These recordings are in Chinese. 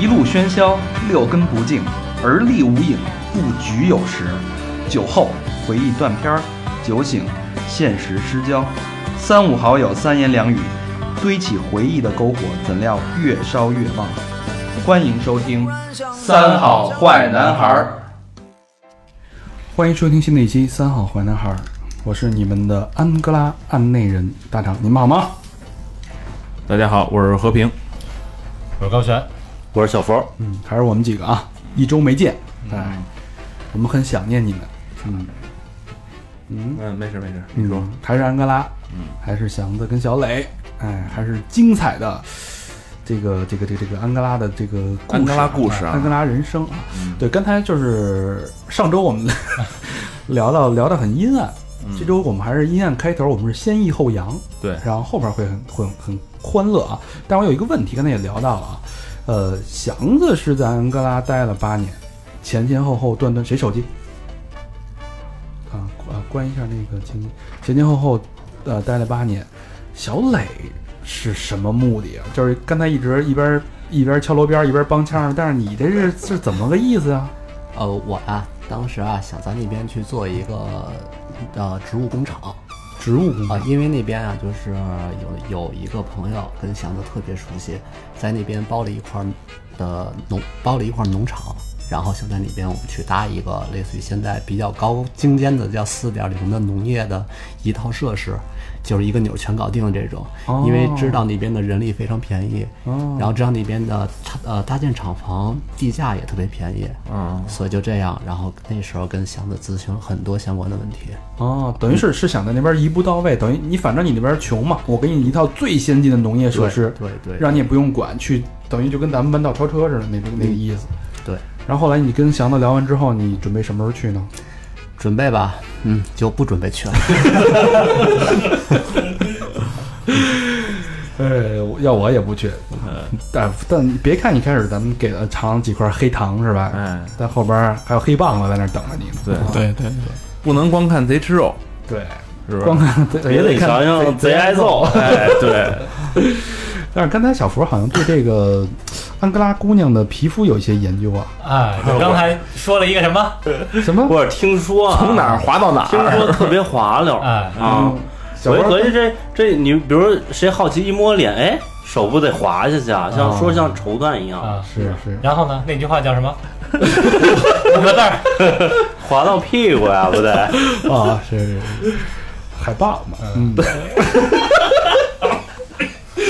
一路喧嚣，六根不净，而立无影，不局有时。酒后回忆断片，酒醒现实失焦。三五好友三言两语，堆起回忆的篝火，怎料越烧越旺。欢迎收听《三好坏男孩儿》。欢迎收听新的一期《三好坏男孩》，我是你们的安哥拉案内人大长，你们好吗？大家好，我是和平。我是高璇，我是小佛，嗯，还是我们几个啊，一周没见，哎，我们很想念你们，嗯嗯。嗯，没事没事，你说。嗯，还是安哥拉，嗯，还是祥子跟小磊，哎，还是精彩的这个这个这个这个安哥拉的这个故事安哥拉故事啊。安哥拉人生啊，嗯。对，刚才就是上周我们 聊到聊得很阴暗，这周我们还是阴暗开头，我们是先抑后扬，对。然后后边会很会很欢乐啊。但我有一个问题，刚才也聊到了啊，呃，祥子是在安哥拉待了八年，前前后后断断谁手机？啊啊，关一下那个经前前后后呃待了八年，小磊是什么目的啊？就是刚才一直一边一边敲锣边一边帮腔，但是你这是是怎么个意思啊？呃，我啊，当时啊想在那边去做一个呃植物工厂植物啊、因为那边啊就是有有一个朋友跟祥子特别熟悉，在那边包了一块的农包了一块农场，然后想在那边我们去搭一个类似于现在比较高精尖的叫四点零的农业的一套设施，就是一个钮全搞定的这种，因为知道那边的人力非常便宜，哦然后知道那边的厂呃搭建厂房地价也特别便宜，嗯，所以就这样，然后那时候跟祥子咨询了很多相关的问题。哦，等于是是想在那边一步到位，等于你反正你那边穷嘛，我给你一套最先进的农业设施，对对让你也不用管，去等于就跟咱们弯道超车似的那个那个意思。对，然后后来你跟祥子聊完之后，你准备什么时候去呢？准备吧，嗯，就不准备去了。呃，要我也不去，但但别看一开始咱们给了尝几块黑糖是吧？哎，但后边还有黑棒子在那儿等着你呢。对对对对，不能光看贼吃肉，对，是吧？光看也得看想想贼挨揍。哎，对，但是刚才小福好像对这个安哥拉姑娘的皮肤有一些研究啊，哎，刚才说了一个什么？什么？我是听说啊，从哪儿滑到哪儿听儿，说特别滑溜哎，啊。我一合计这这你比如谁好奇一摸脸，哎，手不得滑下去啊？像说像绸缎一样，啊，是是，然后呢？那句话叫什么？五个字儿。滑到屁股呀，不得？啊，是是是，海豹嘛，嗯，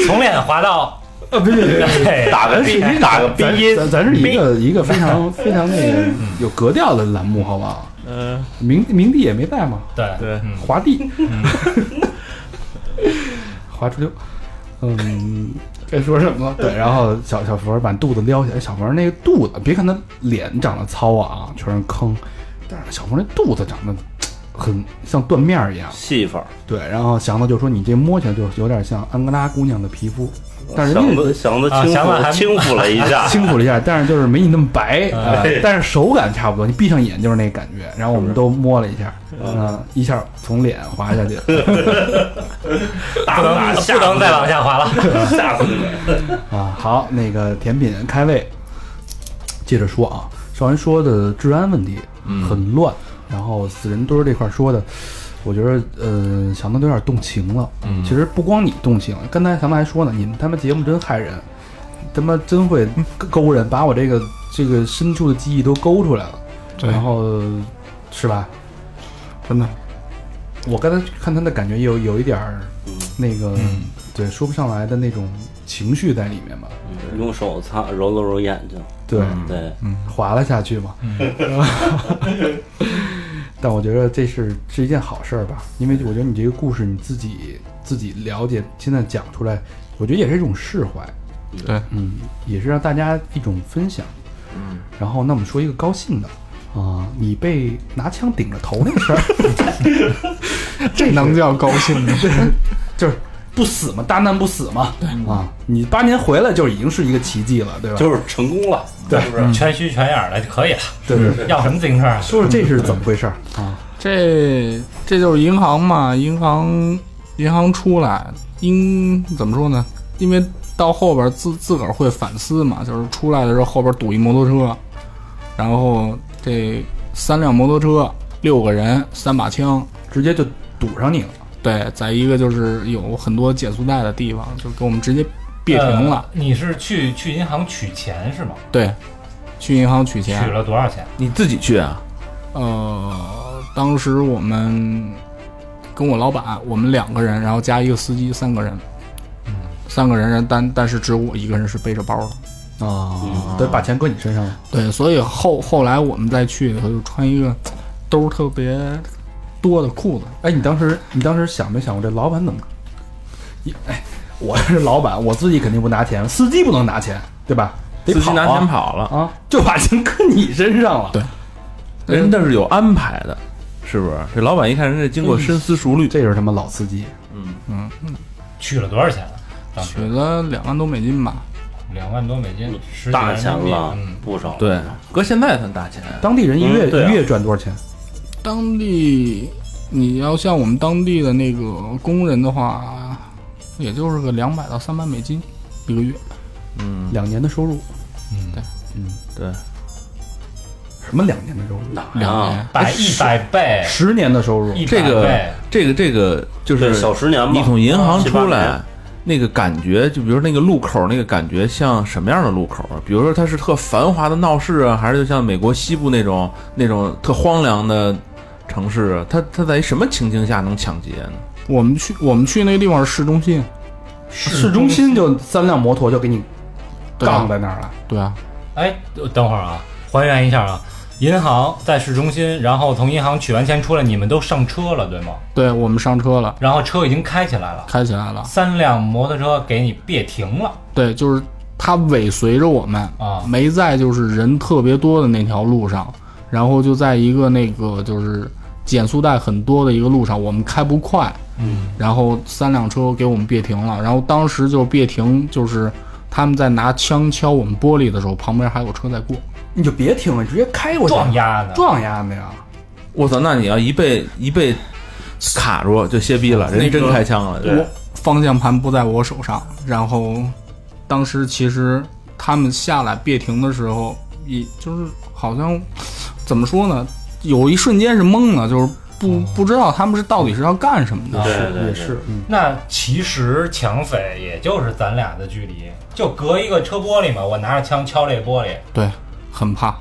从脸滑到，呃，不是，哎打个鼻打个鼻音，咱咱是一个一个非常非常那个有格调的栏目，好不好？嗯，明明帝也没在嘛，对对嗯华帝，华出溜，嗯，该说什么？对，然后小小佛把肚子撩起来，小佛那个肚子，别看他脸长得糙啊，全是坑，但是小佛那肚子长得很像缎面儿一样。细法。对，然后祥子就说你这摸起来就有点像安哥拉姑娘的皮肤，但是人家祥子祥子轻啊祥子还抚轻抚了一下，轻抚了一下，但是就是没你那么白，但是手感差不多，你闭上眼就是那感觉。然后我们都摸了一下，嗯，一下从脸滑下去，不能不能再往下滑了。吓死你！啊，好，那个甜品开胃，接着说啊，上回说的治安问题很乱，然后死人堆儿这块儿说的，我觉得呃，想到都有点动情了。嗯其实不光你动情，刚才咱们还说呢，你们他妈节目真害人，他妈真会勾人，把我这个这个深处的记忆都勾出来了。对然后是吧？真的，我刚才看他的感觉有有一点儿那个，嗯对，说不上来的那种情绪在里面吧。用手擦揉了揉眼睛，对，对，滑了下去嘛。但我觉得这是是一件好事儿吧，因为我觉得你这个故事你自己自己了解，现在讲出来，我觉得也是一种释怀。对，嗯，也是让大家一种分享。嗯，然后那我们说一个高兴的啊、你被拿枪顶着头那个事儿，这能叫高兴吗？这就是不死嘛，大难不死嘛。啊，你八年回来就已经是一个奇迹了，对吧？就是成功了，对是不是？全虚全眼的就可以了。对对对，要什么自行车啊？说说这是怎么回事啊？这这就是银行嘛，银行银行出来，应怎么说呢？因为到后边自自个儿会反思嘛，就是出来的时候后边堵一摩托车，然后这三辆摩托车，六个人，三把枪，直接就堵上你了。对，在一个就是有很多减速带的地方，就给我们直接别停了。呃你是去去银行取钱是吗？对，去银行取钱取。了多少钱？你自己去啊？呃，当时我们跟我老板，我们两个人，然后加一个司机，三个人。三个人，但但是只有我一个人是背着包的。啊，对把钱搁你身上了。对，所以后后来我们再去的时候，就穿一个兜儿特别多的裤子。哎，你当时你当时想没想过这老板怎么？你哎，我是老板，我自己肯定不拿钱，司机不能拿钱，对吧？得司机拿钱跑了，啊，就把钱搁你身上了。对人那是有安排的，是不是？这老板一看人家经过深思熟虑，这就是他妈老司机。嗯嗯嗯取了多少钱啊？取了两万多美金吧。两万多美金，十大钱了嗯，，不少。对，搁现在算大钱。当地人一月、嗯啊一月赚多少钱？当地你要像我们当地的那个工人的话，也就是个两百到三百美金一个月。嗯，两年的收入？嗯对，嗯，对什么两年的收入？啊，两年，百一百倍，十年的收入？一这个这个这个就是，小十年嘛。你从银行出来，那个感觉，就比如那个路口那个感觉像什么样的路口啊？比如说它是特繁华的闹市啊，还是就像美国西部那种那种特荒凉的城市啊？它它在什么情形下能抢劫呢？我们去我们去那个地方是市中心，市中心就三辆摩托就给你杠在那儿了。对啊，哎，等会儿啊，还原一下啊，银行在市中心，然后从银行取完钱出来，你们都上车了，对吗？对我们上车了，然后车已经开起来了，开起来了。三辆摩托车给你别停了对，就是他尾随着我们，啊！没在就是人特别多的那条路上，然后就在一个那个就是减速带很多的一个路上，我们开不快，嗯，然后三辆车给我们别停了，然后当时就别停，就是他们在拿枪敲我们玻璃的时候，旁边还有车在过，你就别停了，直接开过去，撞压的，撞压的呀！我操，那你要一被一被卡住就歇逼了，人家真开枪了。对。方向盘不在我手上，然后当时其实他们下来别停的时候，也就是好像怎么说呢，有一瞬间是懵的，就是不不知道他们是到底是要干什么的。对对是，嗯，那其实抢匪也就是咱俩的距离，就隔一个车玻璃嘛，我拿着枪敲这玻璃。对，很怕。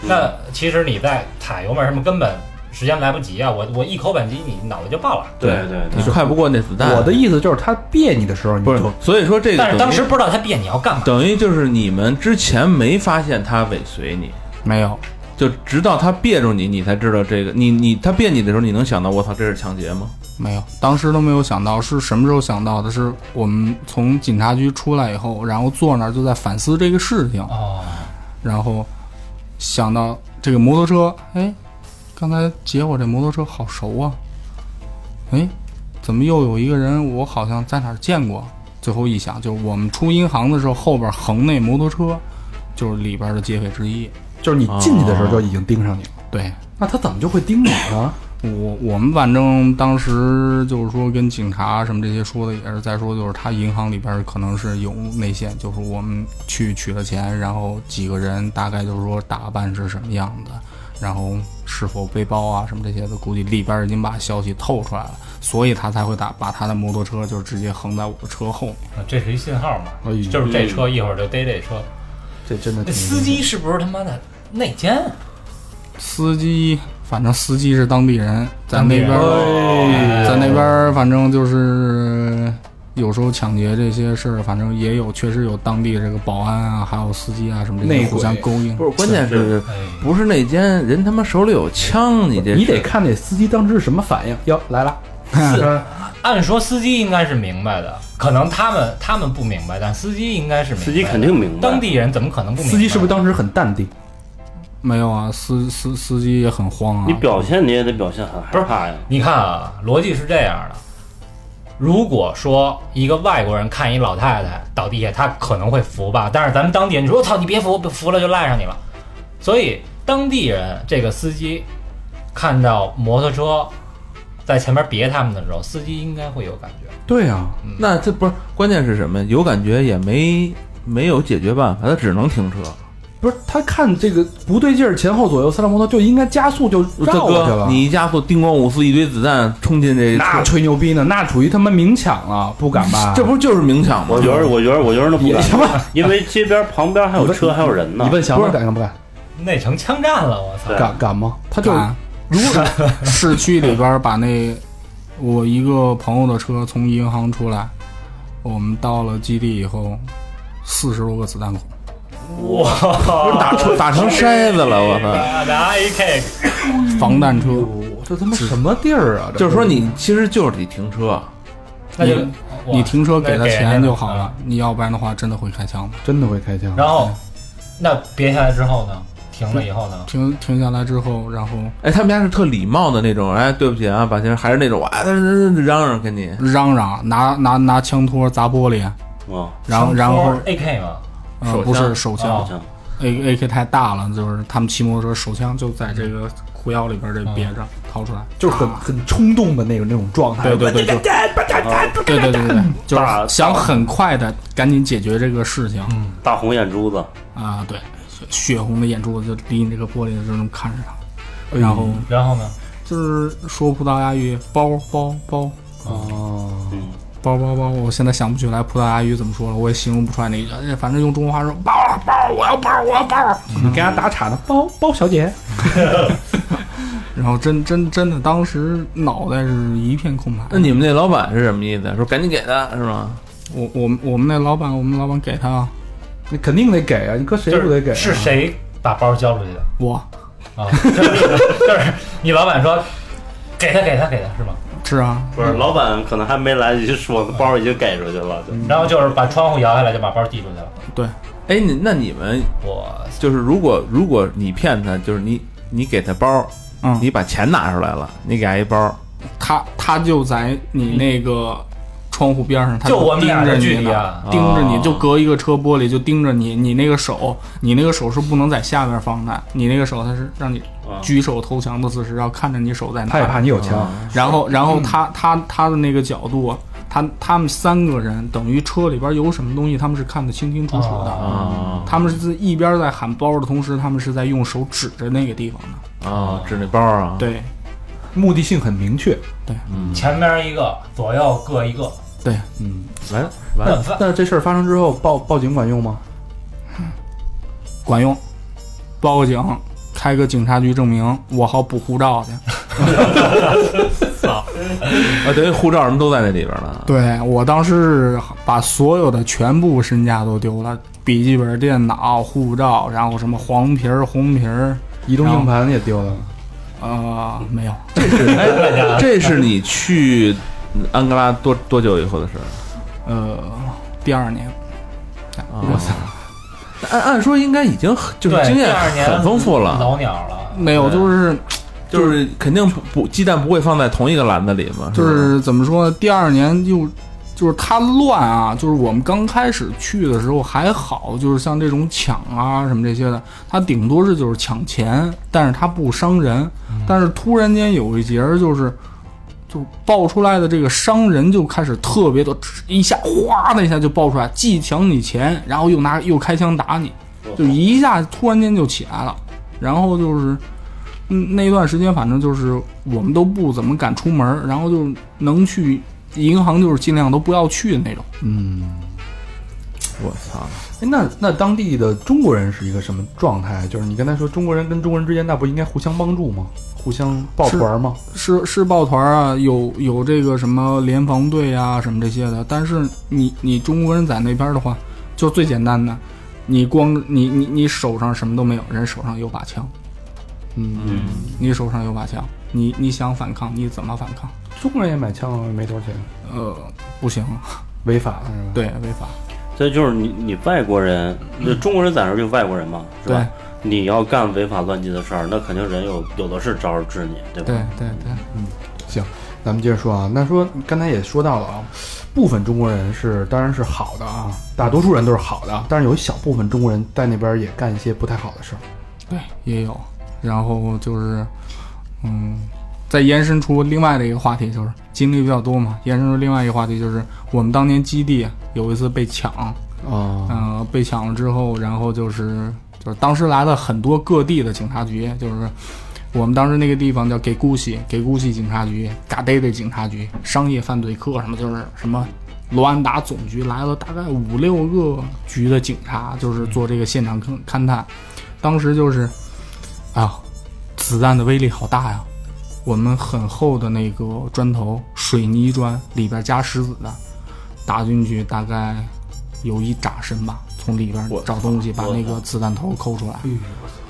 那其实你在踩油门什么根本时间来不及啊！我我一口扳机，你脑袋就爆了。对对你快不过那子弹。我的意思就是他别你的时候，你不是就，所以说这个但是当时不知道他别你要干嘛。等于就是你们之前没发现他尾随你，没有，就直到他别住你，你才知道这个。你你他别你的时候，你能想到我操这是抢劫吗？没有，当时都没有想到是什么时候想到的？是我们从警察局出来以后，然后坐那儿就在反思这个事情，哦，然后想到这个摩托车，哎，刚才劫我这摩托车好熟啊，哎，怎么又有一个人我好像在哪儿见过？最后一想，就是我们出银行的时候，后边横那摩托车就是里边的劫匪之一。就是你进去的时候就已经盯上你了。对那他怎么就会盯你呢？我我们反正当时就是说跟警察什么这些说的也是在说，就是他银行里边可能是有内线，就是我们去取了钱，然后几个人大概就是说打扮是什么样的，然后是否背包啊什么这些的，估计里边已经把消息透出来了，所以他才会打把他的摩托车就直接横在我的车后面。这是一信号嘛？就是这车一会儿就逮这车。这真的那司机是不是他妈的内奸啊？司机，反正司机是当地人，在那边在那边儿，反正就是有时候抢劫这些事儿，反正也有，确实有当地这个保安啊，还有司机啊什么这内鬼些互相勾引。不是，关键是哎，不是内奸人他妈手里有枪，你这你得看那司机当时是什么反应。哟，来了，是 按说司机应该是明白的，可能他们他们不明白，但司机应该是明白。司机肯定明白当地人怎么可能不明白？司机是不是当时很淡定？没有啊，司司司机也很慌啊。你表现你也得表现很不是害怕呀。你看啊，逻辑是这样的：如果说一个外国人看一老太太倒地下，他可能会扶吧，但是咱们当地人说：“我操，你别扶，扶了就赖上你了。”所以当地人这个司机看到摩托车在前面别他们的时候，司机应该会有感觉。对啊，那这不是关键是什么？有感觉也没没有解决办法，他只能停车。不是他看这个不对劲儿，前后左右三辆摩托就应该加速就绕过去了。你一加速，叮咣五四，一堆子弹冲进这那，吹牛逼呢？那属于他妈明抢了，不敢吧？这不就是明抢吗我？觉得，我觉得，我觉得那不敢，什么？因为街边旁边还有车，还有人呢你。问祥子不是敢不敢？那成枪战了，我操！敢敢吗？他就敢如果 市区里边把那我一个朋友的车从银行出来，我们到了基地以后，四十多个子弹孔，哇，打成打成筛子了，我操！拿 AK，防弹车。这他妈什么地儿啊？就是说你其实就是得停车，那就你停车给他钱就好了，你要不然的话真的会开枪的。真的会开枪。然后，那别下来之后呢？停了以后呢？停停下来之后，然后哎，他们家是特礼貌的那种，哎，对不起啊，把钱，还是那种哇，嚷嚷跟你，嚷嚷，拿拿拿枪托砸玻璃，啊，然后然后 AK 嘛，啊，不是手枪，A A K 太大了，就是他们骑摩托车，手枪就在这个裤腰里边这别着，掏出来就是很很冲动的那种那种状态，对对对对对对对，就想很快的赶紧解决这个事情，大红眼珠子啊，对，血红的眼珠子就离你这个玻璃就能看着他，然后然后呢，就是说葡萄牙语，包包包啊。包包包，我现在想不起来葡萄牙语怎么说了，我也形容不出来那个，哎反正用中国话说包包，我要包我要包，你给他打岔的，包包小姐。然后真真真的当时脑袋是一片空白。那你们那老板是什么意思？说赶紧给他是吗？我我们我们那老板，我们老板给他你肯定得给啊！你搁谁不得给啊？是谁把包交出去的？我啊，就是就是你老板说给他给他给他是吗？是啊，不是，老板可能还没来得及说，包已经给出去了，就。然后就是把窗户摇下来就把包递出去了。对，哎，你那你们我就是如果如果你骗他，就是你你给他包，嗯，你把钱拿出来了，你给他一包，他他就在你那个窗户边上，他就我们盯俩的距着你呢，离啊，盯着你哦。就隔一个车玻璃就盯着你，你那个手，你那个手是不能在下边放的，你那个手他是让你啊举手投降的姿势，然后看着你手在哪。他也怕你有枪。然后，然后他他他的那个角度，他他们三个人等于车里边有什么东西，他们是看得清清楚楚的。啊他们是一边在喊包的同时，他们是在用手指着那个地方的。啊，指那包啊，，对目的性很明确。嗯，前面一个，左右各一个，对，嗯，完完了。那这事儿发生之后，报报警管用吗？管用，报个警，开个警察局证明，我好补护照去。啊，等于护照什么都在那里边了。对我当时把所有的全部身家都丢了，笔记本电脑、护照，然后什么黄皮儿、红皮儿，移动硬盘也丢了。呃，没有，这是哎，这是你去安哥拉多多久以后的事儿？呃，第二年，我操！按按说应该已经很就是，经验很丰富了，老鸟了。没有，就是就是肯定不不鸡蛋不会放在同一个篮子里嘛，就是怎么说呢？第二年又就是它乱啊，就是我们刚开始去的时候还好，就是像这种抢啊什么这些的，它顶多是就是抢钱，但是它不伤人。但是突然间有一节儿就是。就爆出来的这个商人就开始特别的，一下哗的一下就爆出来，既抢你钱，然后又拿又开枪打你，就一下突然间就起来了，然后就是，嗯，那段时间反正就是我们都不怎么敢出门，然后就能去银行就是尽量都不要去的那种。嗯，我操！哎，那那当地的中国人是一个什么状态？就是你刚才说中国人跟中国人之间，那不应该互相帮助吗？互相抱团吗？是是抱团儿啊，有有这个什么联防队啊什么这些的，但是你你中国人在那边的话，就最简单的，你光你你你手上什么都没有，人手上有把枪，嗯，嗯，你手上有把枪，你你想反抗你怎么反抗？中国人也买枪啊，没多少钱，呃，不行，违法了是吧？对，违法。这就是你你外国人，那中国人在那儿就外国人嘛，是对吧？你要干违法乱纪的事儿，那肯定人有有的是招儿治你，对吧？对对对，嗯，行咱们接着说啊，那说刚才也说到了啊，部分中国人是当然是好的啊，大多数人都是好的，但是有一小部分中国人在那边也干一些不太好的事儿。对，也有。然后就是，嗯，再延伸出另外的一个话题，就是经历比较多嘛，延伸出另外一个话题就是我们当年基地有一次被抢，哦，嗯、被抢了之后，然后就是就是当时来了很多各地的警察局，就是我们当时那个地方叫给姑西，给姑西警察局、嘎嘚嘚警察局、商业犯罪科什么，就是什么罗安达总局来了大概五六个局的警察，就是做这个现场勘勘探。当时就是，啊，子弹的威力好大呀！我们很厚的那个砖头，水泥砖里边加石子的，打进去大概有一拃深吧，从里边找东西把那个子弹头抠出来。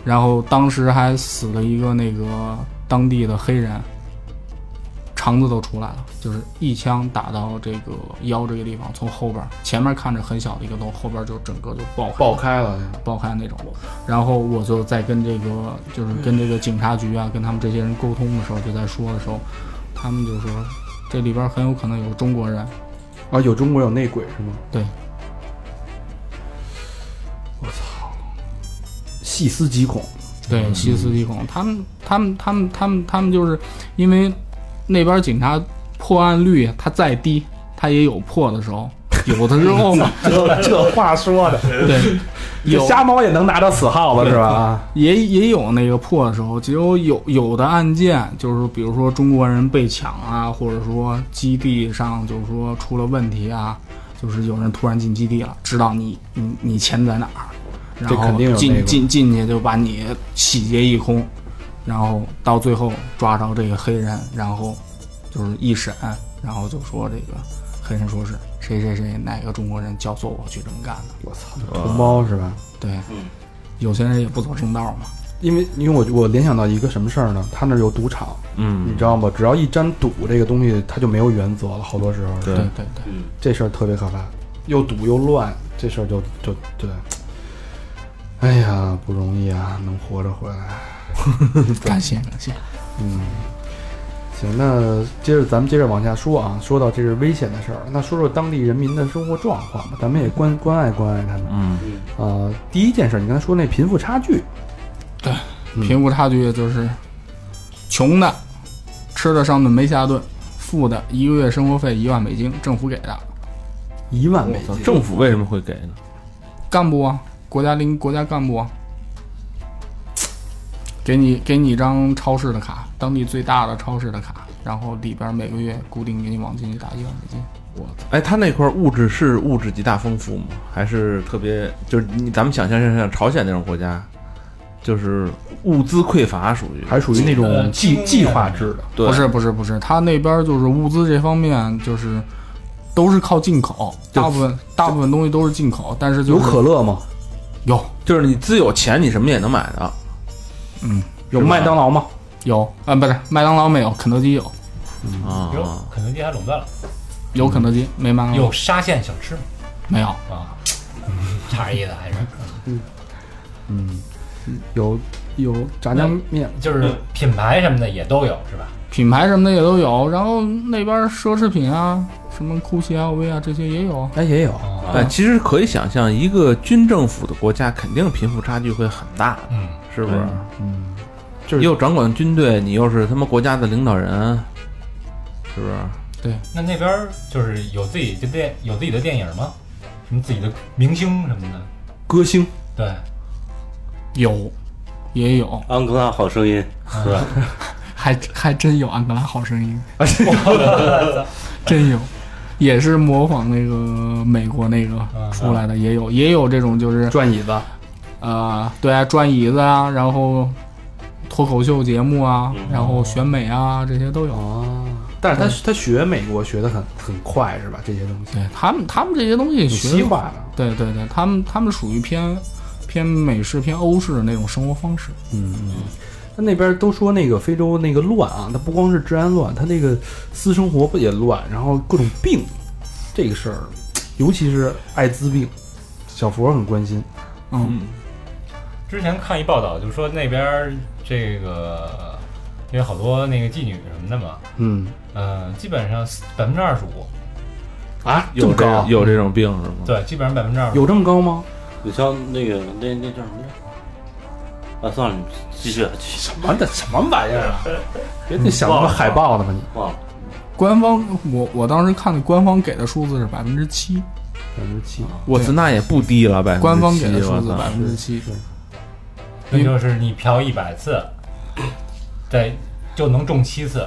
然后当时还死了一个那个当地的黑人，肠子都出来了，就是一枪打到这个腰这个地方，从后边前面看着很小的一个洞，后边就整个就爆爆开了，爆开那种。然后我就在跟这个就是跟这个警察局啊，跟他们这些人沟通的时候，就在说的时候，他们就说这里边很有可能有中国人。啊，有中国有内鬼是吗？对，细思极恐，对，细思极恐。他们，他们，他们，他们，他们就是因为那边警察破案率他再低，他也有破的时候，有的时候嘛，这这话说的，对，有瞎猫也能拿到死耗子是吧？啊，也也有那个破的时候，只有有有的案件，就是比如说中国人被抢啊，或者说基地上就是说出了问题啊，就是有人突然进基地了，知道你你你钱在哪儿，然后进进进去就把你洗劫一空，然后到最后抓着这个黑人，然后就是一审，然后就说这个黑人说是谁谁谁哪个中国人教唆我去这么干的，我操，同胞是吧？对，有些人也不走正道嘛。因为因为我我联想到一个什么事儿呢？他那儿有赌场，嗯你知道吗？只要一沾赌这个东西，他就没有原则了。好多时候，对对对对。这事儿特别可怕，又赌又乱，这事儿就就对。哎呀，不容易啊，能活着回来。感谢感谢。嗯，行，那接着咱们接着往下说啊，说到这是危险的事儿，那说说当地人民的生活状况吧，咱们也关关爱关爱他们。嗯呃，第一件事，你刚才说那贫富差距，嗯贫富差距就是穷的吃的上顿没下顿，富的一个月生活费一万美金，政府给的。一万美金，政府为什么会给呢？干部啊，国家领国家干部啊，给你给你一张超市的卡，当地最大的超市的卡，然后里边每个月固定给你往进去打一万美金。我哎，他那块物质是物质极大丰富吗？还是特别就是你咱们想象像像朝鲜那种国家，就是物资匮乏，属于还属于那种呃计计划制的。对不是不是不是，他那边就是物资这方面就是都是靠进口，大部分大部分东西都是进口，但是就有可乐吗？有就是你自有钱，你什么也能买的。嗯有麦当劳吗？有啊，不是麦当劳没有，肯德基有，啊有，肯德基还垄断了，有肯德基没麦当劳有沙县小吃吗？没有？啊，差点意思还是有有炸酱面，就是品牌什么的也都有是吧？品牌什么的也都有，然后那边奢侈品啊，什么 GUCCI、LV 啊这些也有。哎也有。啊，但其实可以想象，一个军政府的国家肯定贫富差距会很大，嗯，是不是？嗯，就是又掌管军队，你又是他妈国家的领导人，是不是？对那那边就是有自己的电有自己的电影吗？什么自己的明星什么的？歌星对，有，也有，安哥拉好声音是吧？还还真有《安哥拉好声音》真有，也是模仿那个美国那个出来的，也有。也有这种就是转椅子，呃，对啊，转椅子啊，然后脱口秀节目啊，然后选美啊，这些都有。哦，但是他他学美国学的很很快是吧？这些东西。对他们，他们这些东西学西化了。对对对，他们他们属于偏偏美式、偏欧式的那种生活方式。嗯嗯。他那边都说那个非洲那个乱啊，它不光是治安乱，他那个私生活不也乱，然后各种病，这个事儿，尤其是艾滋病，小佛很关心。嗯，之前看一报道，就是说那边这个因为好多那个妓女什么的嘛，嗯呃，基本上百分之二十五，啊，这有这么高？有这种病是吗？对，基本上百分之二十五。有这么高吗？你像那个那那叫什么来？啊，算了，你继续继续，什么的什么玩意儿啊？别你想什么海报呢吧？你忘了。官方我我当时看的官方给的数字是百分之七，百分之七，我操，那也不低了，百分之官方给的数字百分之七。那就是你嫖一百次，对，就能中七次。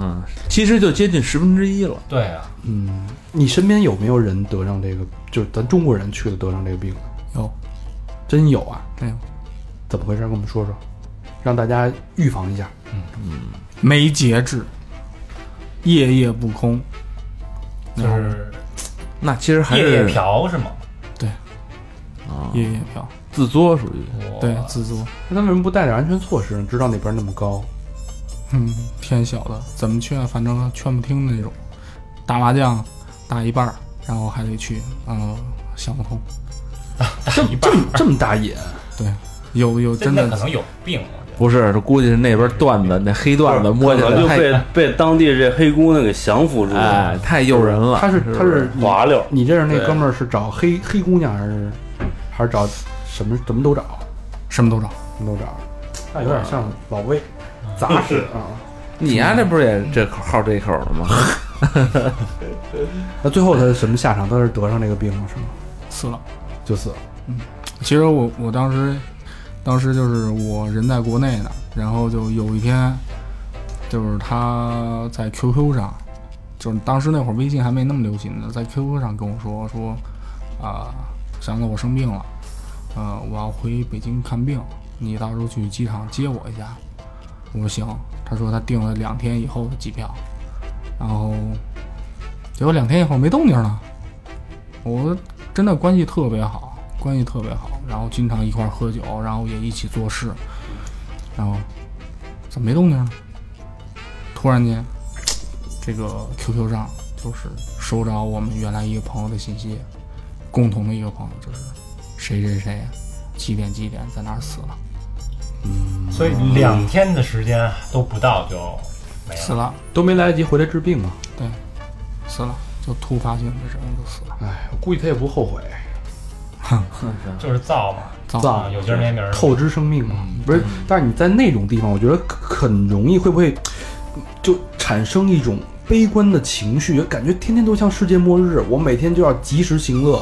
嗯，其实就接近十分之一了。对啊，嗯，你身边有没有人得上这个？就是咱中国人去了得上这个病的？有真有啊？真有？怎么回事？跟我们说说，让大家预防一下。嗯嗯没节制，夜夜不空，就是那其实还夜夜嫖是吗？啊夜夜嫖，自作属于。对自作。那他为什么不带点安全措施呢？知道那边那么高，嗯，天小的怎么劝，反正劝不听的那种。打麻将打一半儿，然后还得去，嗯、想不通。这么这么这么大瘾，对，有有真的可能有病，我觉得。不是，这估计是那边段子，那黑段子摸起来就被被当地这黑姑娘给降服住哎了，太诱人了。他是他是你滑溜。你认识那哥们儿是找黑黑姑娘还是还是找什么什么都找，什么都找。什么都找？那有点像老魏，杂食啊。你呀，这不是也这口好这口的吗？那最后他什么下场？他是得上这个病了是吗？死了。就死了。嗯其实我我当时，当时就是我人在国内呢，然后就有一天，就是他在 QQ 上，就是当时那会儿微信还没那么流行呢，在 QQ 上跟我说说，啊、祥子我生病了，呃，我要回北京看病，你到时候去机场接我一下。我说行，他说他订了两天以后的机票，然后结果两天以后没动静了。我真的关系特别好，关系特别好，然后经常一块儿喝酒，然后也一起做事，然后怎么没动静呢？突然间，这个 QQ 上就是收着我们原来一个朋友的信息，共同的一个朋友就是谁谁谁几点几点在哪儿死了，嗯所以两天的时间都不到就没了。死了，都没来得及回来治病嘛。对死了，就突发性的这种就死了，哎，我估计他也不后悔，哼就是造嘛，造有今儿没明儿。透支生命嘛。不是，但是你在那种地方，我觉得很容易会不会就产生一种悲观的情绪，感觉天天都像世界末日，我每天就要及时行乐。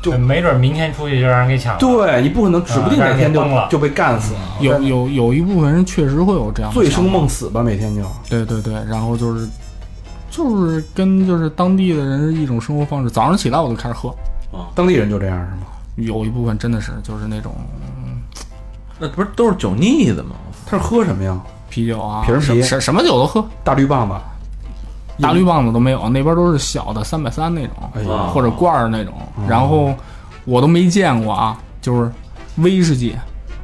就没准明天出去就让人给抢了。对你不可能，指不定哪天就、就被干死了。有有有一部分人确实会有这样醉生梦死吧，每天就。对对对，然后就是就是跟就是当地的人一种生活方式，早上起来我就开始喝，啊。当地人就这样是吗？有一部分真的是就是那种那不是都是酒腻子吗？他是喝什么呀？啤酒啊，瓶儿啤？什什什么酒都喝，大绿棒子。大绿棒子都没有，那边都是小的三百三那种，哎呀，或者罐儿那种，然后我都没见过啊，就是威士忌，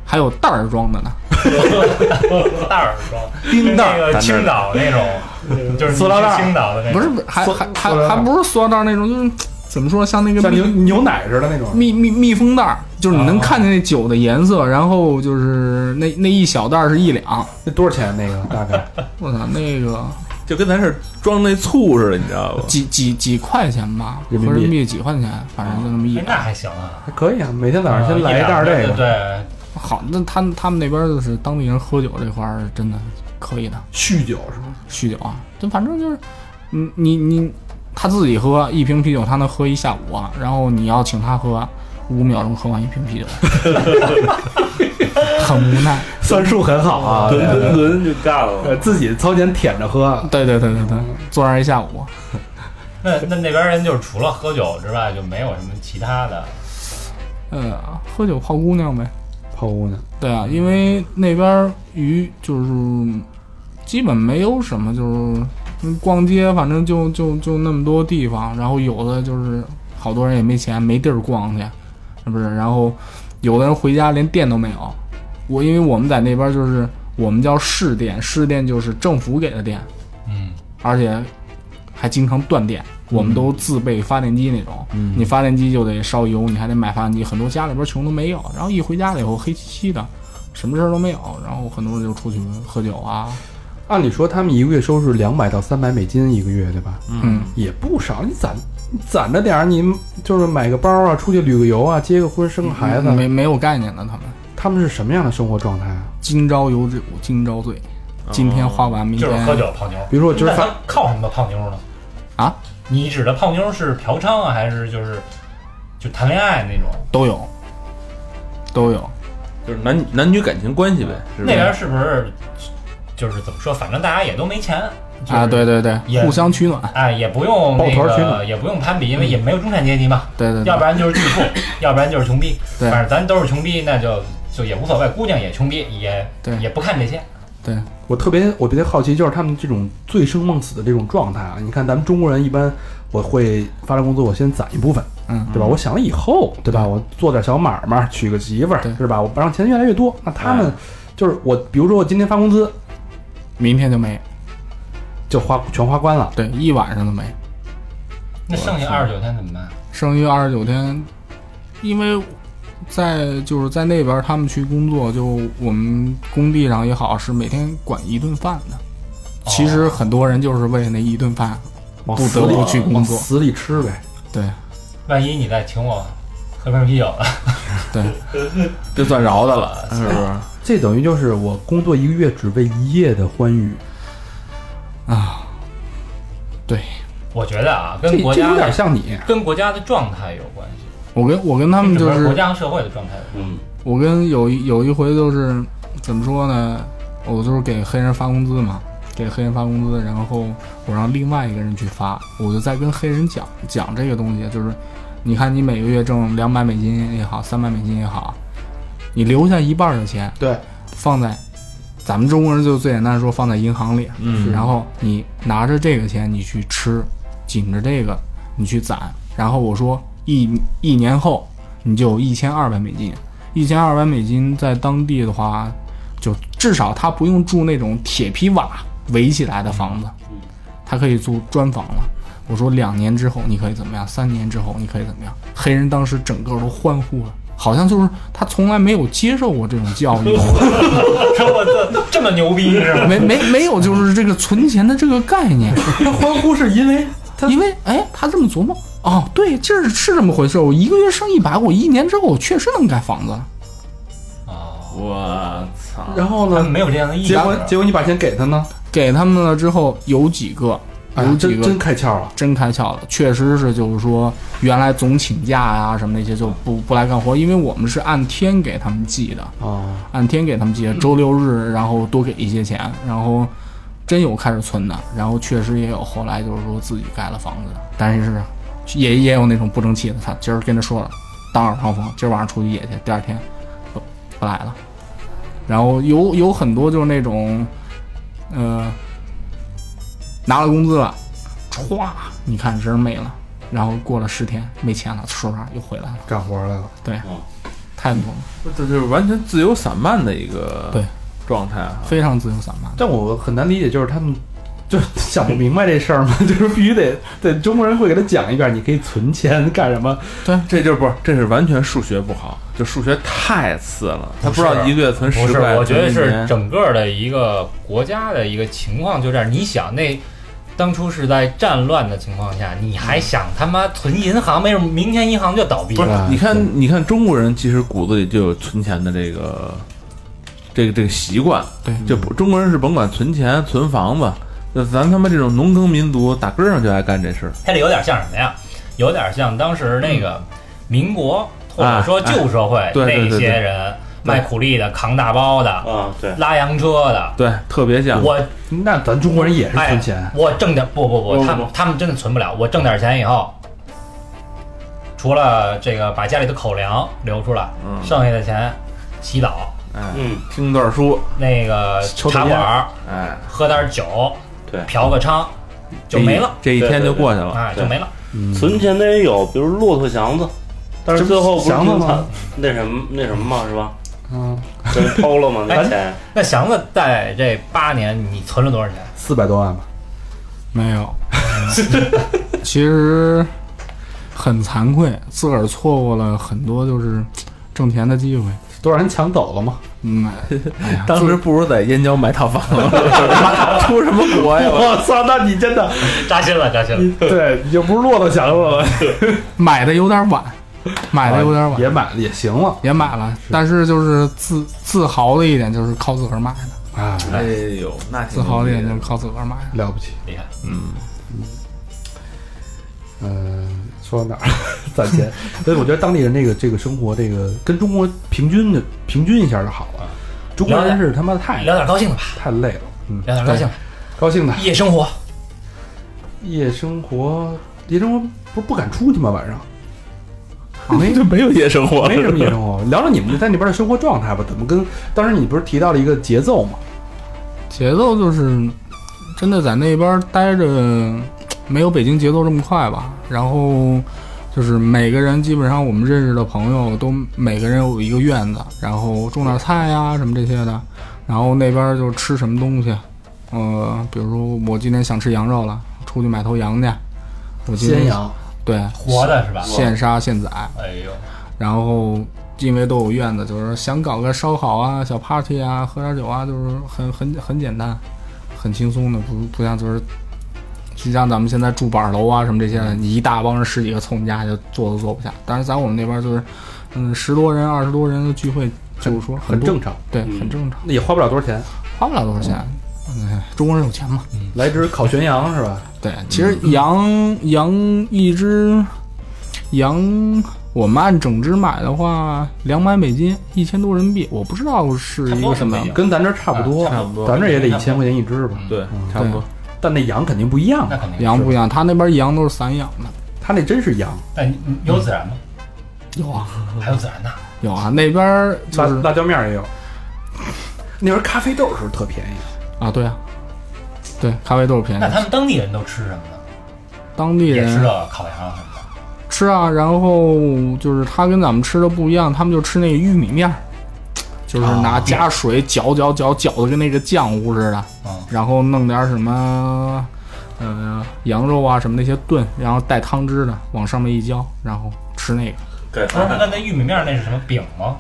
还有袋儿装的呢，袋儿装，冰袋儿那个青岛那种，就是塑料袋儿青岛的那种，不是不是还还还还不是塑料袋儿那种，就是怎么说，像那个像牛牛奶似的那种。密密密封袋儿，就是你能看见那酒的颜色，然后就是那那一小袋儿是一两，那多少钱？那个大概 我操，那个就跟咱这儿装那醋似的，你知道吧？几几几块钱吧，人民币合人民币几块钱，反正就那么一哎，那。还行啊。还可以啊。每天早上先来一一袋儿这个，对对，好，那他他们那边就是当地人喝酒这块儿真的可以的，酗酒是吗？酗酒啊，就反正就是，你你你他自己喝一瓶啤酒，他能喝一下午啊，然后你要请他喝，五秒钟喝完一瓶啤酒，很无奈。算术很好啊，轮轮轮就干呃，了。自己掏钱舔着喝。对对对对对，坐那儿一下午。那那那边人就是除了喝酒之外，就没有什么其他的。嗯，喝酒泡姑娘呗。泡姑娘，对啊，因为那边儿鱼就是基本没有什么，就是嗯逛街，反正就就就那么多地方，然后有的就是好多人也没钱，没地儿逛去，是不是？然后有的人回家连电都没有。我因为我们在那边就是我们叫市电，市电就是政府给的电，嗯，而且还经常断电。我们都自备发电机那种，嗯你发电机就得烧油，你还得买发电机，很多家里边穷都没有。然后一回家了以后黑漆漆的，什么事儿都没有。然后很多人就出去喝酒啊，按理说他们一个月收入两百到三百美金一个月，对吧？嗯，也不少，你攒攒着点儿，你就是买个包啊，出去旅个游啊，结个婚，生个孩子，没没有概念的他们。他们是什么样的生活状态啊？今朝有酒今朝醉，今天花完明天就是喝酒泡妞。比如说我今儿发那他靠什么泡妞呢？啊，你指的泡妞是嫖娼啊，还是就是就谈恋爱那种？都有，都有。就是男男女感情关系呗，是不是那边是不是就是怎么说？反正大家也都没钱就是啊，对对对，也互相取暖，哎，也不用那抱团取个，暖也不用攀比，因为也没有中产阶级嘛，对对对要不然就是巨富，要不然就是穷逼。对反正咱都是穷逼，那就就也无所谓。姑娘也穷逼，也对也不看这些。对，我特别我特别好奇，就是他们这种醉生梦死的这种状态啊！你看咱们中国人一般，我会发了工资，我先攒一部分，嗯，对吧？我想了以后，对吧？我做点小买卖，娶个媳妇儿对，是吧？我让钱越来越多。那他们哎就是我，比如说我今天发工资明天就没，就花全花光了，对，一晚上都没。那剩下二十九天怎么办？剩余二十九天，因为在就是在那边他们去工作，就我们工地上也好，是每天管一顿饭的。其实很多人就是为那一顿饭，不得不去工作死里吃呗。对万一你再请我喝瓶啤酒了，对，这算饶的了，是不是？这等于就是我工作一个月只为一夜的欢愉，啊，对我觉得啊，跟国家有点像你，跟国家的状态有关系。我跟我跟他们就是国，家和社会的状态。嗯，我跟有一有一回就是怎么说呢？我就是给黑人发工资嘛，给黑人发工资，然后我让另外一个人去发，我就在跟黑人讲讲这个东西，就是你看你每个月挣两百美金也好，三百美金也好，你留下一半的钱对，放在咱们中国人就最简单说放在银行里，嗯然后你拿着这个钱你去吃，紧着这个你去攒，然后我说一一年后你就有一千二百美金，一千二百美金在当地的话，就至少他不用住那种铁皮瓦围起来的房子，他可以住砖房了。我说两年之后你可以怎么样？三年之后你可以怎么样？黑人当时整个都欢呼了，好像就是他从来没有接受过这种教育，说我这这么牛逼是吧？没没没有就是这个存钱的这个概念。他欢呼是因为他因为哎，他这么琢磨，哦，对，这是是这么回事。我一个月剩一百，我一年之后我确实能盖房子了。哦，我操！然后呢，没有这样的意识。结果结果你把钱给他呢，给他们了之后，有几个，有几个真真开窍了。真开窍了，确实是就是说，原来总请假呀、什么那些就不不来干活，因为我们是按天给他们记的，哦，按天给他们记的，周六日然后多给一些钱，然后真有开始存的，然后确实也有后来就是说自己盖了房子的，但是也也有那种不争气的，他今儿跟他说了，当耳旁风，今儿晚上出去野去，第二天不不来了，然后有有很多就是那种，呃，拿了工资了，歘，你看人没了，然后过了十天没钱了，唰又回来了，干活来了。对太多了，这就是完全自由散漫的一个对状态啊。非常自由散漫。但我很难理解，就是他们 就想不明白这事儿嘛，就是必须得得中国人会给他讲一遍，你可以存钱干什么？对这就是不是，这是完全数学不好，就数学太次了，他不知道一个月存不是，十块，我觉得是整个的一个国家的一个情况就这样。你想，那当初是在战乱的情况下，你还想他妈存银行？没准明天银行就倒闭不是了。，你看，你看中国人其实骨子里就有存钱的这个这个这个习惯，对就不中国人是甭管存钱、存房子，就咱他妈这种农耕民族，打根上就爱干这事儿。它这有点像什么呀？有点像当时那个民国或者说旧社会那些人卖苦力的、扛大包的、啊，对，拉洋车的。对，特别像。我那咱中国人也是哎存钱，，我挣点不不不，他们他们真的存不了。我挣点钱以后，除了这个把家里的口粮留出来，嗯剩下的钱洗澡、哎，嗯，听段书，那个抽茶馆儿哎，喝点酒，对。嫖个娼，就没了，这一天就过去了。啊，就没了。存钱的也有，比如骆驼祥子，但是最后不是那什么那什么嘛，是吧？嗯，被人偷了嘛，那钱。那祥子在这八年，你存了多少钱？四百多万吧。没有，其实很惭愧，自个儿错过了很多就是挣钱的机会。都让人抢走了吗。嗯，哎，当时不如在燕郊买套房了，出什么国呀？我我操，那你真的，扎心了，扎心了。对，你就不是骆驼祥子了。买的有点晚，买的有点晚，也买了也行了也买了，但是就是自自豪的一点就是靠自个儿买的，啊，哎呦，那挺自豪的一点就是靠自个儿买的。了不起。厉害。嗯，说到哪儿了？攒钱。所以我觉得当地人这个这个生活，这个跟中国平均的平均一下就好了。中国人是他妈的太聊点高兴的吧，太累了，嗯，聊点高兴。高兴的夜生活，夜生活，夜生活不是不敢出去吗？晚上 没就没有夜生活，没什么夜生活。聊聊你们在那边的生活状态吧，怎么跟当时你不是提到了一个节奏吗？节奏就是真的在那边待着，没有北京节奏这么快吧。然后就是每个人基本上我们认识的朋友都每个人有一个院子，然后种点菜呀什么这些的。然后那边就吃什么东西，呃，比如说我今天想吃羊肉了，出去买头羊去。我今天鲜羊，对活的是吧？现杀现宰，哎呦，然后因为都有院子，就是想搞个烧烤啊、小 party 啊、喝点酒啊，就是很很很简单，很轻松的，不不像就是，就像咱们现在住板楼啊什么这些的，你一大帮人十几个凑你家就坐都坐不下。但是在我们那边就是，嗯，十多人、二十多人的聚会，就是说多很正，常，对，很正常，那也花不了多少钱。花不了多少钱。嗯，中国人有钱嘛？来只烤全羊是吧？对，其实羊羊一只羊，我们按整只买的话，两百美金，一千多人民币，我不知道是一个什么样的。跟咱这儿差不多，差不多咱这儿也得一千块钱一只吧。对，差不多。但那羊肯定不一样那，肯定羊不一样，他那边羊都是散养的。他那真是羊，但你你有孜然吗？有啊，还有孜然呢。有啊，那边就是辣辣椒面儿也有。那边咖啡豆是不是特便宜？啊，对啊，对，咖啡豆便宜那，他们当地人都吃什么呢？当地人也吃这烤羊什么的。吃啊，然后就是他跟咱们吃的不一样，他们就吃那个玉米面儿，就是拿加水搅搅搅搅的跟那个浆糊似的，嗯，然后弄点什么，呃，羊肉啊什么那些炖，然后带汤汁的往上面一浇，然后吃那个。不是，那那玉米面那是什么饼吗？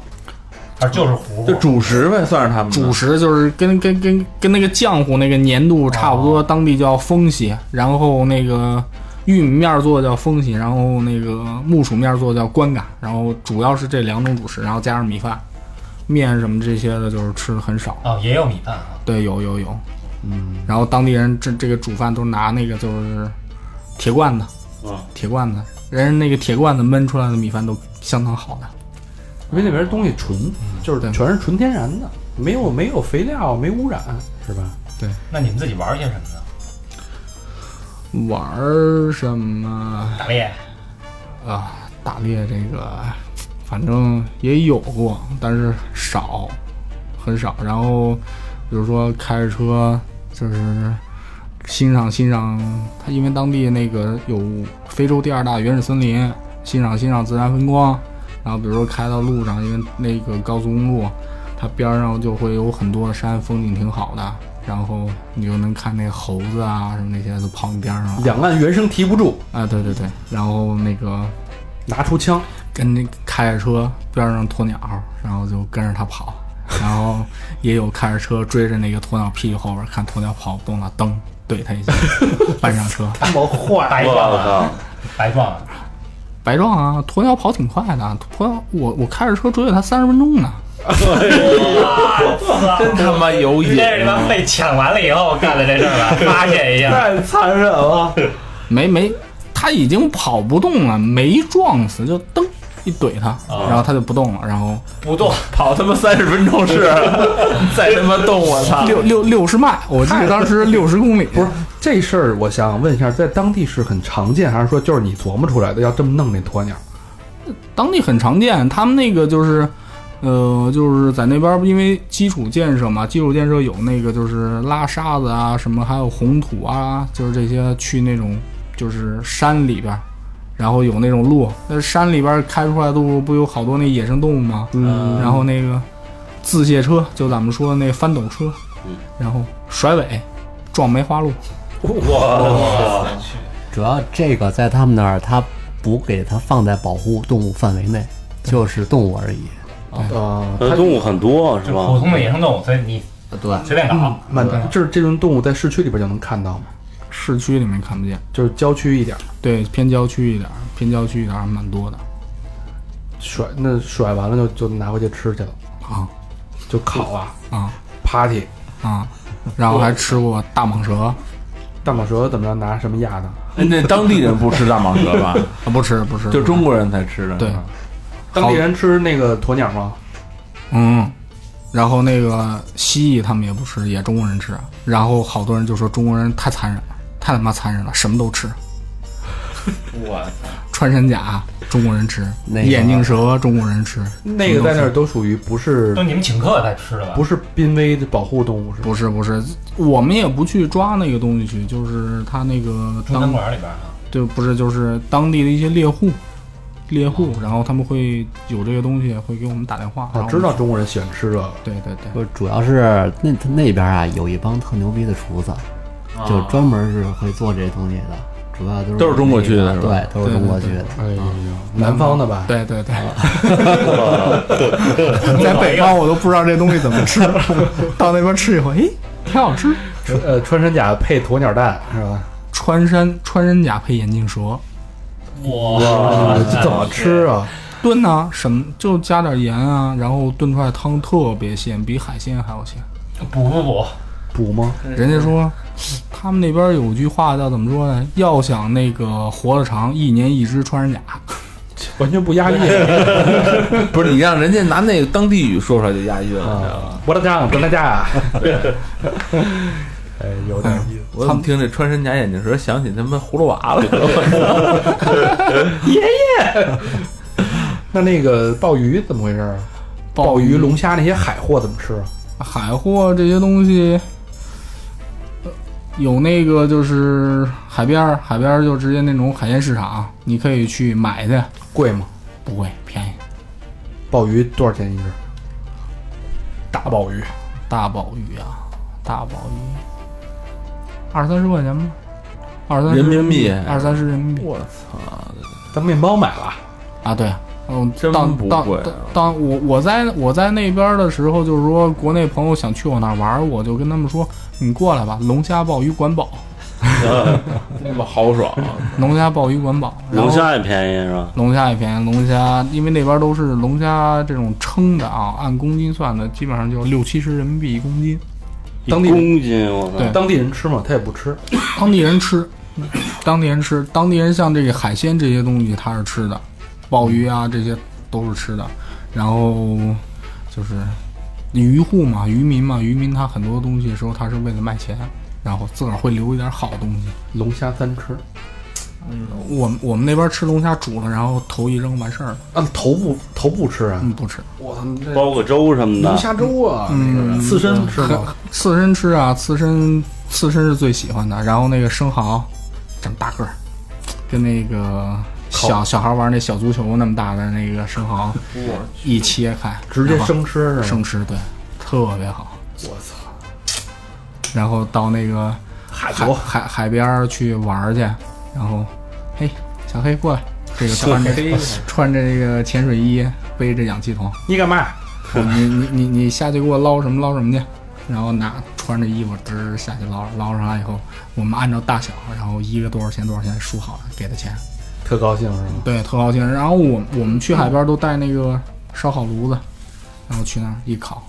啊就是糊糊？就主食呗，算是他们主食就是跟跟跟跟那个浆糊那个粘度差不多，哦当地叫风喜，然后那个玉米面做的叫风喜，然后那个木薯面做的叫关嘎，然后主要是这两种主食，然后加上米饭、面什么这些的，就是吃的很少。哦，也有米饭啊。对，有有有，嗯，然后当地人这这个煮饭都拿那个就是铁罐子，嗯，铁罐子，人家那个铁罐子焖出来的米饭都相当好的。因为那边东西纯，就是对全是纯天然的，没有没有肥料，没污染，是吧？对那你们自己玩些什么呢？玩什么？打猎？啊，打猎这个，反正也有过，但是少，很少。然后，比如说开着车，就是欣赏欣赏它，因为当地那个有非洲第二大原始森林，欣赏欣赏自然风光。然后，比如说开到路上，因为那个高速公路，它边儿上就会有很多山，风景挺好的。然后你就能看那猴子啊什么那些都跑你边上来。两岸猿声啼不住，啊，对对对，然后那个拿出枪，跟那开着车边上鸵鸟，然后就跟着它跑，然后也有开着车追着那个鸵鸟屁股后边看鸵鸟跑不动了，蹬怼它一下，搬上车。这么坏，我白撞啊！靠，白撞了！白撞啊，鸵鸟跑挺快的，鸵鸟我我开着车追了它三十分钟呢。真他妈有瘾这是他妈被抢完了以后干的这事儿吧？发泄一下。太残忍了。没没，他已经跑不动了，没撞死，就蹬一怼他，然后他就不动了，然后不动，跑他妈三十分钟是，再他妈动我操！六六六十迈，我记得当时六十公里，不是这事儿，我想问一下，在当地是很常见，还是说就是你琢磨出来的？要这么弄那鸵鸟？当地很常见，他们那个就是，呃，就是在那边儿因为基础建设嘛，基础建设有那个就是拉沙子啊，什么还有红土啊，就是这些去那种就是山里边儿，然后有那种鹿，那山里边开出来的路不有好多那野生动物吗？嗯然后那个自卸车，就咱们说的那翻斗车，嗯然后甩尾撞梅花鹿，哇，主要这个在他们那儿，他不给它放在保护动物范围内，就是动物而已。呃，呃，动物很多是吧？普通的野生动物，所以你对，随便搞。满这这种动物在市区里边就能看到吗？市区里面看不见，就是郊区一点。对，偏郊区一点儿，偏郊区一点儿还蛮多的。甩那甩完了就就拿回去吃去了，啊就烤啊啊，party。啊，然后还吃过大蟒蛇啊，大蟒蛇怎么着？拿什么压的？那当地人不吃大蟒蛇吧？不吃不吃，就中国人才吃的。对当地人吃那个鸵鸟吗？嗯，然后那个蜥蜴他们也不吃，也中国人吃。然后好多人就说中国人太残忍了，太他妈残忍了，什么都吃。我操！穿山甲中国人吃，那个眼镜蛇中国人吃，那个在那儿都属于不是都你们请客才吃的吧？不是濒危的保护动物是吧？不是不是，我们也不去抓那个东西去，就是他那个中餐当馆里边啊，对不是就是当地的一些猎户，猎户，然后他们会有这个东西会给我们打电话，然后我知道中国人喜欢吃这个。对对对，不是，主要是那他那边啊有一帮特牛逼的厨子，就专门是会做这些东西的，主要都是都是中国去的是吧对，都是中国去的。哎呦，南方的吧？对对对，在北方我都不知道这东西怎么吃，到那边吃一回，哎，挺好吃。呃，穿山甲配鸵鸟蛋是吧？穿山穿山甲配眼镜蛇，哇，这怎么吃啊？炖呢、什么就加点盐啊，然后炖出来汤特别鲜，比海鲜还要鲜。补不补，补吗？人家说，他们那边有句话叫怎么说呢？要想那个活得长，一年一只穿山甲。完全不押韵 不是你让人家拿那个当地语说出来就押韵了！我的酱，跟他家。哎，有点意思。我怎么听这穿山甲眼镜蛇想起他们葫芦娃了？爷爷那那个鲍鱼怎么回事啊？鲍鱼、龙虾那些海货怎么吃啊？海货这些东西，呃有那个就是海边儿，海边儿就直接那种海鲜市场，你可以去买去，贵吗？不贵，便宜。鲍鱼多少钱一只？大鲍鱼，大鲍鱼啊，大鲍鱼，二三十块钱吧，二三十人民币二三十人民币我操！当面包买了。啊，对。嗯，真当当不贵啊当当我我在我在那边的时候，就是说国内朋友想去我那儿玩，我就跟他们说，你过来吧，龙虾鲍鱼管饱，那么豪爽啊！龙虾鲍鱼管饱，龙虾也便宜是吧？龙虾也便宜，龙虾因为那边都是龙虾这种称的啊，按公斤算的，基本上就六七十人民币一公斤。当地一公斤，我操！对当地人吃嘛？他也不吃。当地人吃，当地人吃，当地人像这个海鲜这些东西他是吃的，鲍鱼啊这些都是吃的，然后就是渔户嘛，渔民嘛，渔民他很多东西的时候他是为了卖钱，然后自个儿会留一点好东西。龙虾三吃，嗯我们我们那边吃龙虾煮了，然后头一扔完事儿了，啊，头部头部吃啊！嗯，不吃。我操，这包个粥什么的，龙虾粥啊，嗯那个刺身吃吗？刺身吃啊，刺身刺身是最喜欢的，然后那个生蚝，长大个儿，跟那个小小孩玩那小足球那么大的那个生蚝，一切开，直接生吃是吗？生吃，对，特别好。我操，然后到那个海海海海边儿去玩儿去，然后，嘿，小黑过来，这个穿着穿着这个潜水衣，背着氧气筒，你干嘛？你你你你下去给我捞什么捞什么去，然后拿穿着衣服嘚儿下去捞，捞上来以后，我们按照大小，然后一个多少钱多少钱数好了给他钱，特高兴是吗？对，特高兴。然后我我们去海边都带那个烧烤炉子，然后去那儿一烤，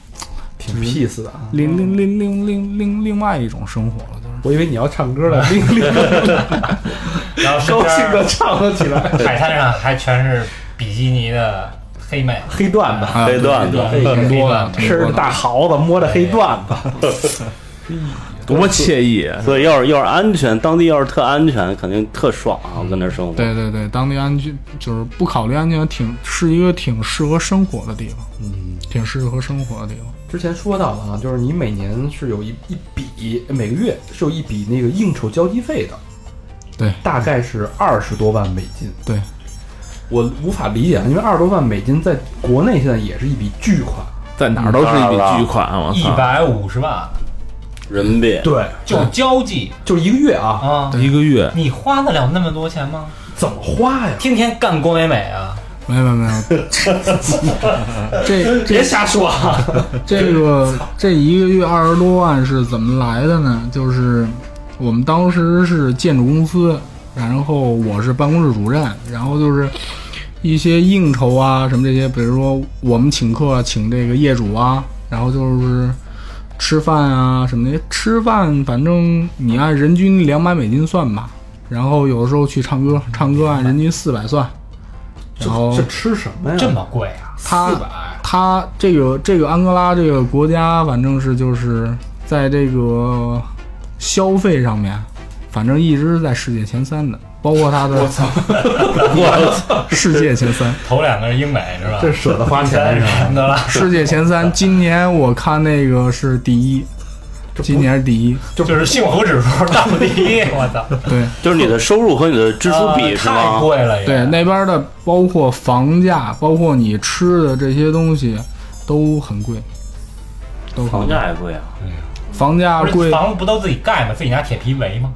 挺 peace 的啊。另另另另另另另外一种生活了，就是。我以为你要唱歌了，铃铃 然后高兴的唱了起来。海滩上还全是比基尼的黑妹，黑段子，啊黑段子挺多的，吃着大蚝子，摸着黑段子，多惬意啊！所以要是要是安全，当地要是特安全，肯定特爽啊！我跟那儿生活，对对对，当地安全就是不考虑安全，挺是一个挺适合生活的地方，嗯，挺适合生活的地方。之前说到了啊，就是你每年是有一一笔，每个月是有一笔那个应酬交际费的，对大概是二十多万美金。对，我无法理解，啊，因为二十多万美金在国内现在也是一笔巨款。在哪儿都是一笔巨款，我操！一百五十万人民币对，就交际就一个月啊，啊！一个月你花得了那么多钱吗？怎么花呀？天天干郭美美啊！没有没有没有，这别瞎说啊！这个这一个月二十多万是怎么来的呢？就是我们当时是建筑公司，然后我是办公室主任，然后就是一些应酬啊什么这些，比如说我们请客请这个业主啊，然后就是吃饭啊什么的，吃饭反正你按人均两百美金算吧，然后有的时候去唱歌，唱歌按人均四百算，然后这吃什么呀？这么贵啊？他四百，它这个这个安哥拉这个国家，反正是就是在这个消费上面，反正一直是在世界前三的，包括他的我操，我操世界前三，头两个是英美是吧？这舍得花钱是吧？世界前三。今年我看那个是第一，今年是第一，就是幸福指数倒数第一，我操，对。就是你的收入和你的支出比是吗？贵了也，对，那边的包括房价，包括你吃的这些东西都很贵，都房价也贵啊，房价贵，房子不都自己盖吗？自己拿铁皮围吗？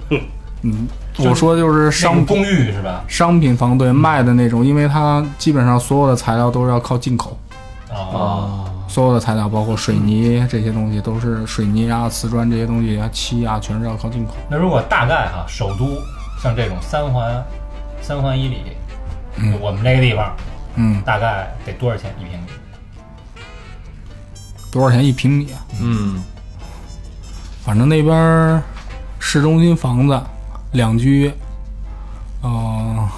嗯，我说的就是商公寓是吧？商品房对卖的那种，因为它基本上所有的材料都是要靠进口，啊，所有的材料包括水泥这些东西都是水泥啊、瓷砖这些东西啊、漆啊，全是要靠进口。那如果大概哈，首都像这种三环、三环以里，嗯我们这个地方嗯，大概得多少钱一平米？多少钱一平米啊？嗯，反正那边儿市中心房子两居，呃，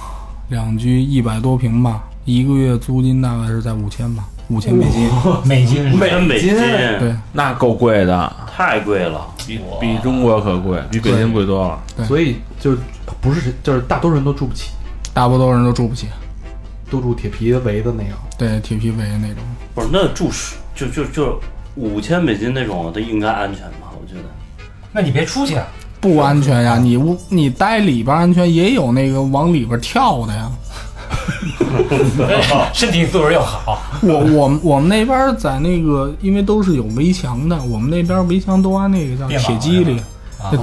两居一百多平吧，一个月租金大概是在五千吧，五千美金。美金是吧真美金，对那够贵的，太贵了。比比中国可贵，比北京贵多了。对所以就不是就是大多数人都住不起，大多数人都住不起，都住铁皮围的那种。对铁皮围的那种。不是，那住是就就就五千美金那种的应该安全吧？我觉得。那你别出去啊！不安全呀！你屋你待里边安全，也有那个往里边跳的呀。身体素质又好，我我们我们那边在那个，因为都是有围墙的，我们那边围墙都安那个叫铁机里，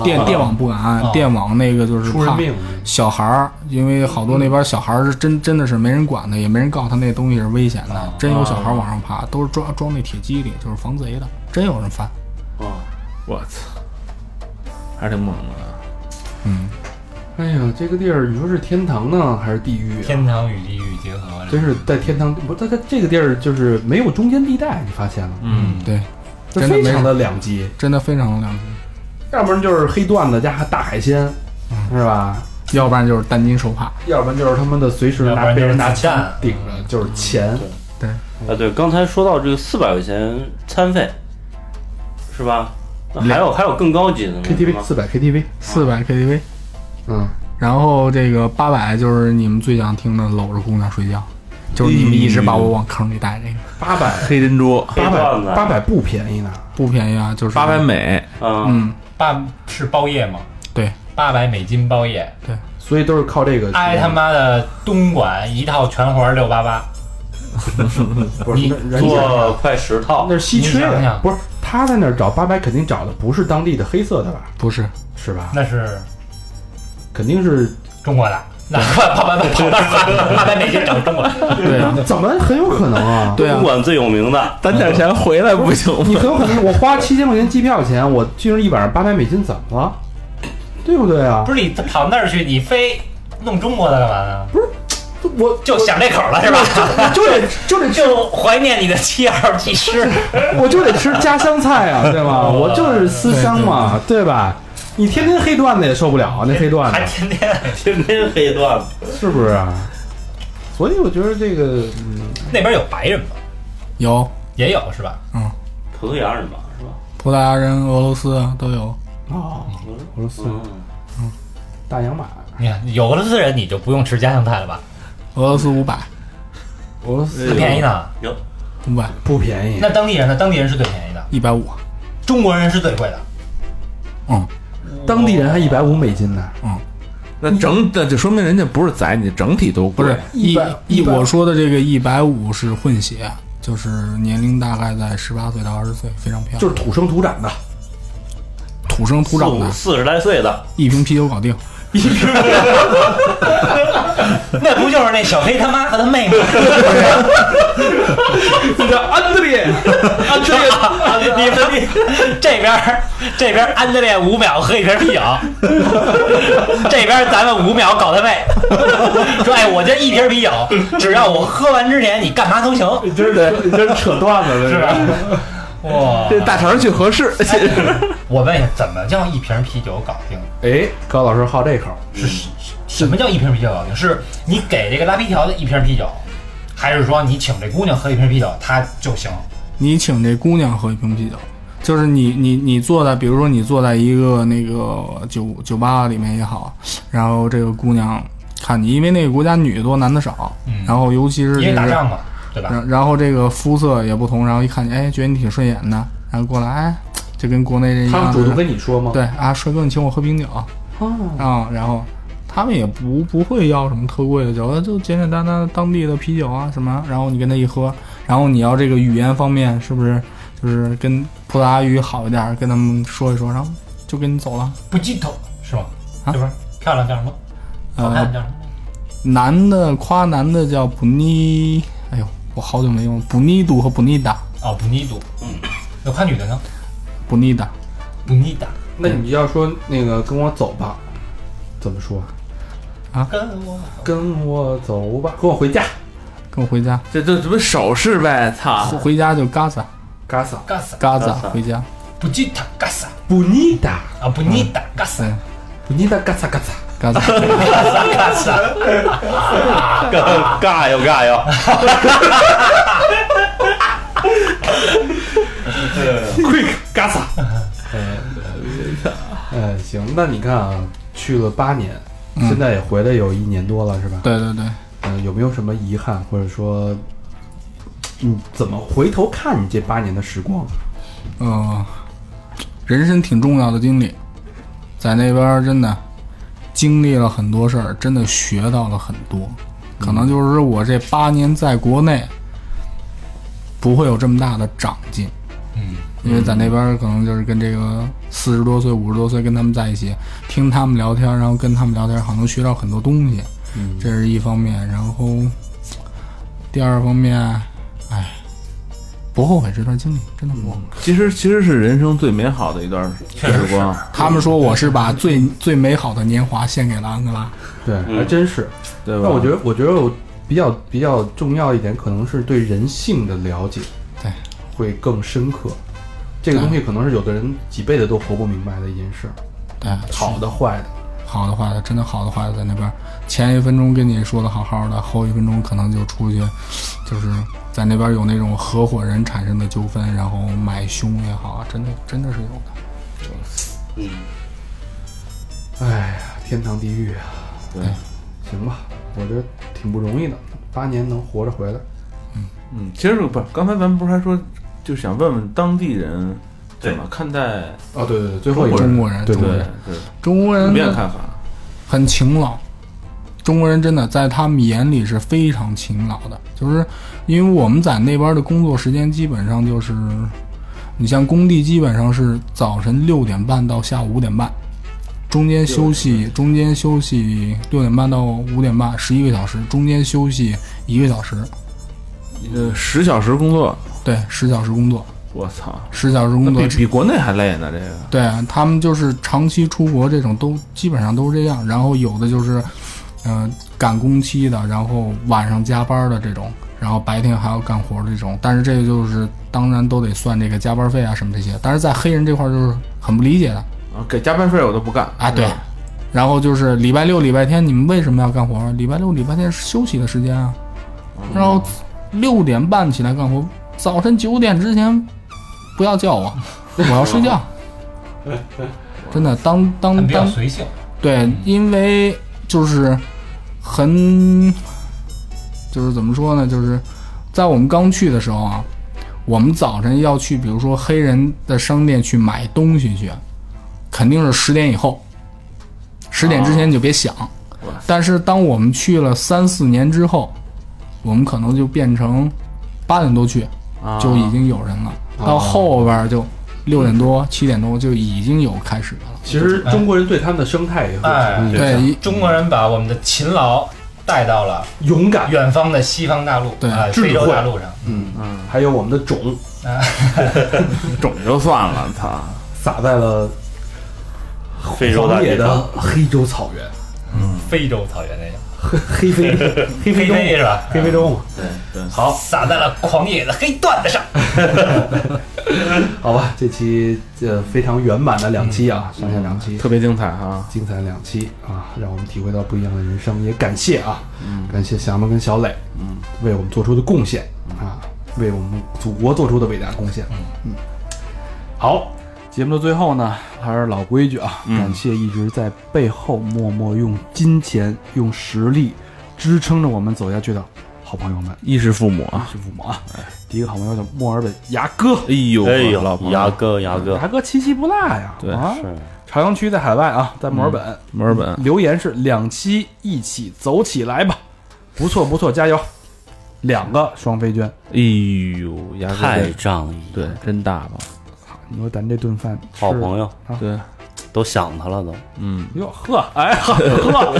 电电网不敢安，啊。电网那个就是怕出人命，小孩儿，因为好多那边小孩儿是真真的是没人管的，也没人告诉他那东西是危险的，啊真有小孩儿往上爬，都是装装那铁机里，就是防贼的，真有人翻。啊，我操，还是挺猛的。嗯，哎呀，这个地儿你说是天堂呢还是地狱啊？天堂与地狱结合，真是在天堂，不，它它这个地儿就是没有中间地带，你发现了？嗯，对，真的没非常的两极，真的非常的两极，要不然就是黑段子加大海鲜，是吧？要不然就是担惊受怕。要不然就是他妈的随时拿被人拿枪顶着，就是钱。对啊，对，刚才说到这个四百块钱餐费，是吧？那还有还有更高级的 KTV 吗四百 KTV，四百 KTV，嗯，然后这个八百就是你们最想听的搂着姑娘睡觉，就是你们一直把我往坑里带这个，八百 黑珍珠八百八百不便宜呢。不便宜啊，就是八百，美，啊，嗯，八是包夜吗？对，八百美金包夜，对。所以都是靠这个。挨他妈的东莞一套全活六八八，不是你人家做快十套。那，是稀缺的不是他在那儿找八百，肯定找的不是当地的黑色的吧？不是，是吧？那是肯定是，中国的，那八八百跑那儿八百美金找中国，对啊，怎么很有可能啊？对啊东，莞最有名的，攒点钱回来不行吗你很有可能，我花七千块钱机票钱，我去那一晚上八百美金，怎么了？对不对啊不？是你跑那儿去，你非弄中国的干嘛呢？我就想这口了是吧？我就得就得，就怀念你的七二技师，我就得吃家乡菜啊，对吧？我就是思乡嘛，对吧？你天天黑段子也受不了啊，那黑段还子天天天天黑段子，是不是啊？所以我觉得这个，嗯，那边有白人吗？有也有是吧？嗯葡萄牙人吧，是吧？葡萄牙人、俄罗斯啊都有，哦，俄罗斯嗯，大洋马，你看有俄罗斯人，你就不用吃家乡菜了吧？俄罗斯五百，俄罗斯最便宜呢？有。五百。不便宜，那当地人呢？当地人是最便宜的，一百五，中国人是最贵的。嗯。当地人还一百五美金呢。嗯，那整那就说明人家不是宰你，整体都不是一100一我说的这个一百五是混血，就是年龄大概在十八岁到二十岁，非常漂亮，就是土生土长的，土生土长的，四十来岁的，一瓶啤酒搞定。那不就是那小黑他妈和他妹吗？这 叫安德烈，安德烈，你们你这边儿这边儿安德烈五秒喝一瓶啤酒，这边儿咱们五秒搞他妹，说哎，我这一瓶啤酒，只要我喝完之前你干嘛都行，你这是你这是扯段子了，是吧？哇！这大肠去合适。我问一下，怎么叫一瓶啤酒搞定？哎，高老师好这口，是什么叫一瓶啤酒搞定？是你给这个拉皮条的一瓶啤酒，还是说你请这姑娘喝一瓶啤酒，她就行？你请这姑娘喝一瓶啤酒，就是你你你坐在，比如说你坐在一个那个酒酒吧里面也好，然后这个姑娘看你，因为那个国家女的多，男的少，嗯然后尤其是因这个，为打仗嘛，对吧？然然后这个肤色也不同，然后一看你，哎，觉得你挺顺眼的，然后过来，哎，就跟国内这一样，他们主动跟你说吗？对啊，帅哥，你请我喝冰酒哦，啊，然后他们也不不会要什么特贵的酒，就简简单单当地的啤酒啊什么，然后你跟他一喝，然后你要这个语言方面是不是就是跟葡萄牙语好一点，跟他们说一说，然后就跟你走了。不记头是吧？啊就是漂亮叫什么？好看叫什么？男的夸男的叫布尼，哎呦，我好久没用布尼杜和布尼达，哦，布尼杜。嗯，那夸女的呢？布尼达，布尼达。那你要说那个跟我走吧，怎么说？跟我跟我走吧，跟我回家。跟我回家，这这这不手势呗？操！回家就嘎萨嘎萨，嘎萨，嘎萨嘎萨回家，不记他嘎萨布尼达，啊，布尼达嘎萨对，布尼达嘎萨嘎萨。嘎萨，嘎萨。尬尬哟尬哟，Quick 嘎萨。呃，行，那你看啊，去了八年，嗯现在也回来有一年多了，是吧？对对对。嗯、有没有什么遗憾，或者说，你怎么回头看你这八年的时光？呃，人生挺重要的经历，在那边儿真的经历了很多事儿，真的学到了很多。可能就是说我这八年在国内不会有这么大的长进，嗯，因为在那边可能就是跟这个四十多岁、五十多岁跟他们在一起，听他们聊天，然后跟他们聊天，好像能学到很多东西，嗯，这是一方面。然后第二方面，哎，不后悔这段经历，真的不后悔。其实其实是人生最美好的一段时光。他们说我是把最最美好的年华献给了安哥拉。对，嗯还真是。对吧？那我觉得，我觉得我比较比较重要一点，可能是对人性的了解，对，会更深刻。这个东西可能是有的人几辈子都活不明白的一件事儿，对，好的坏的。好的坏的，真的好的坏的在那边。前一分钟跟你说的好好的，后一分钟可能就出去，就是在那边有那种合伙人产生的纠纷，然后买凶也好啊，真的真的是有的。嗯，哎呀，天堂地狱啊！对，行吧，我觉得挺不容易的，八年能活着回来。嗯嗯，其实不是，刚才咱们不是还说，就想问问当地人怎么看待哦，对对对，最后一个中国人对对对中国人呢普遍看法？很勤劳，中国人真的在他们眼里是非常勤劳的，就是因为我们在那边的工作时间基本上就是，你像工地基本上是早晨六点半到下午五点半，中间休息中间休息六点半到五点半十一个小时，中间休息一个小时，呃，十小时工作，对，十小时工作，我操，十小时工作比比国内还累呢，这个。对他们就是长期出国这种都基本上都是这样，然后有的就是，嗯、赶工期的，然后晚上加班的这种，然后白天还要干活的这种，但是这个就是当然都得算这个加班费啊什么这些，但是在黑人这块就是很不理解的啊，给加班费我都不干啊，对，然后就是礼拜六礼拜天你们为什么要干活？礼拜六礼拜天是休息的时间啊，然后六点半起来干活，早晨九点之前不要叫我，我要睡觉。真的，当他当比较当随性。对，因为就是很，就是怎么说呢？就是在我们刚去的时候啊，我们早晨要去，比如说黑人的商店去买东西去，肯定是十点以后，十点之前你就别想。哇但是当我们去了三四年之后，我们可能就变成八点多去，啊，就已经有人了。到后边儿就六点多、七点多就已经有开始的了。其实中国人对他们的生态也会产生影响对，中国人把我们的勤劳带到了勇敢，远方的西方大陆，对非洲大陆上，嗯嗯，还有我们的种。种就算了，操！撒在了非洲大狂野的黑洲草原，嗯非洲草原那种，黑飞黑非洲，黑是吧？黑非洲嘛。对对，好，撒在了狂野的黑段子上。好吧，这期呃非常圆满的两期啊，上下两期，特别精彩啊。精彩两期啊，让我们体会到不一样的人生，也感谢啊，感谢祥子跟小磊，嗯，为我们做出的贡献啊，为我们祖国做出的伟大贡献，嗯，好，节目的最后呢，还是老规矩啊，感谢一直在背后默默用金钱、用实力支撑着我们走下去的好朋友们，衣食父母啊，衣食父母啊。第一个好朋友叫墨尔本牙哥，哎呦，哎呦老，朋友。牙哥牙哥。牙哥七七不落呀，对啊，是。朝阳区在海外啊，在墨尔本。墨尔本，留言是两期一起走起来吧，不错不错，加油！两个双飞娟，哎呦，牙哥太仗义，对，真大方，你说咱这顿饭好朋友。啊。对，都想他了都。嗯，哟呵，哎呵呵，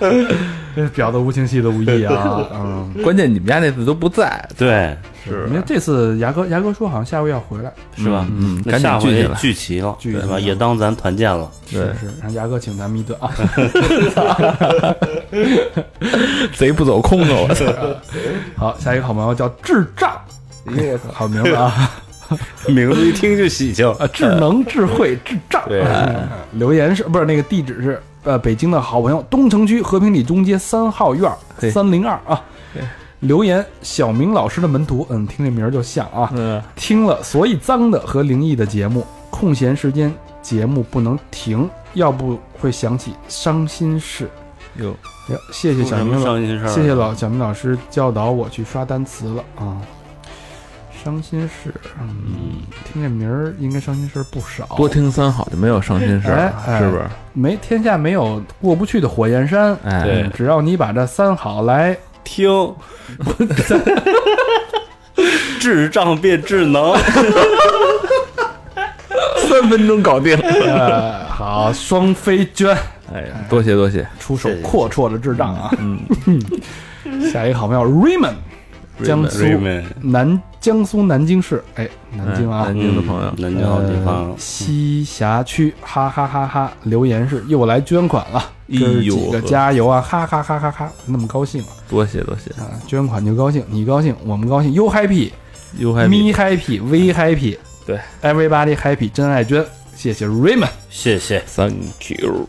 这婊子无情戏的无意啊，嗯，关键你们家那次都不在，对，是。你看这次牙哥牙哥说好像下个月要回来，是吧？嗯，赶紧聚起来，聚齐了，对吧？聚齐了也当咱团建了。是，是让牙哥请咱们一顿。啊，贼不走空的，我操，好，下一个好朋友叫智障，好名字啊。名字一听就喜庆。啊，智能、智慧、智障。留言是不是那个地址是呃北京的好朋友东城区和平里中街三号院三零二啊。留言小明老师的门徒，嗯，听这名儿就像啊，嗯，听了所以脏的和灵异的节目，空闲时间节目不能停，要不会想起伤心事。哟，哟谢谢小明老，伤心事儿？谢谢老小明老师教导我去刷单词了啊。伤心事，嗯，听这名儿应该伤心事儿不少。多听三好就没有伤心事儿了，哎哎是不是？没天下没有过不去的火焰山，哎，对只要你把这三好来，听，智障变智能。三分钟搞定。哎，好，双飞娟哎呀，多谢多谢，出手阔绰的智障啊！嗯，下一个好朋友 Raymond，江苏南江苏南京市，哎，南京啊南，京的朋友，南京好地方呃，西辖区，哈哈哈哈！留言是又来捐款了，哎哥几个加油啊！哈哈哈哈哈！那么高兴啊！多谢多谢，啊捐款就高兴，你高兴，我们高兴，You happy，又还 me happy，we happy，对，everybody happy，真爱娟，谢谢 Raymond。谢谢。Thank you，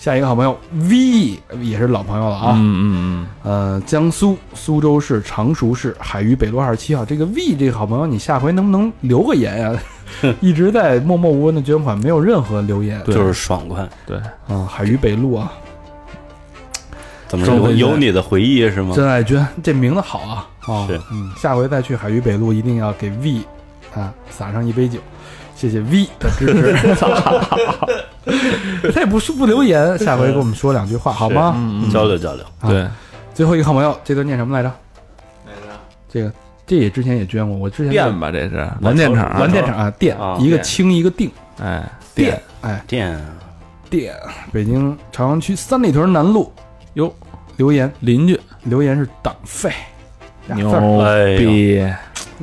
下一个好朋友 V 也是老朋友了啊，嗯嗯嗯。呃，江苏苏州市常熟市海虞北路二十七号。这个 V 这个好朋友，你下回能不能留个言呀、一直在默默无闻的捐款，没有任何留言。对。就是爽快，对，啊，海虞北路啊，怎么有有你的回忆是吗？真爱娟，这名字好啊。啊，是。嗯，下回再去海虞北路，一定要给 V 啊撒上一杯酒，谢谢 V 的支持。他也不是不留言，下回给我们说两句话好吗？嗯嗯，交流交流。啊。对，最后一个好朋友，这段念什么来着？这个这也之前也捐过，我之前电吧，这是。蓝电厂，蓝电厂。啊，电啊一个电。清一个定，哎，电哎。电。电，北京朝阳区三里屯南路哟，留言。邻居。留言是党费，俩字牛儿哎逼，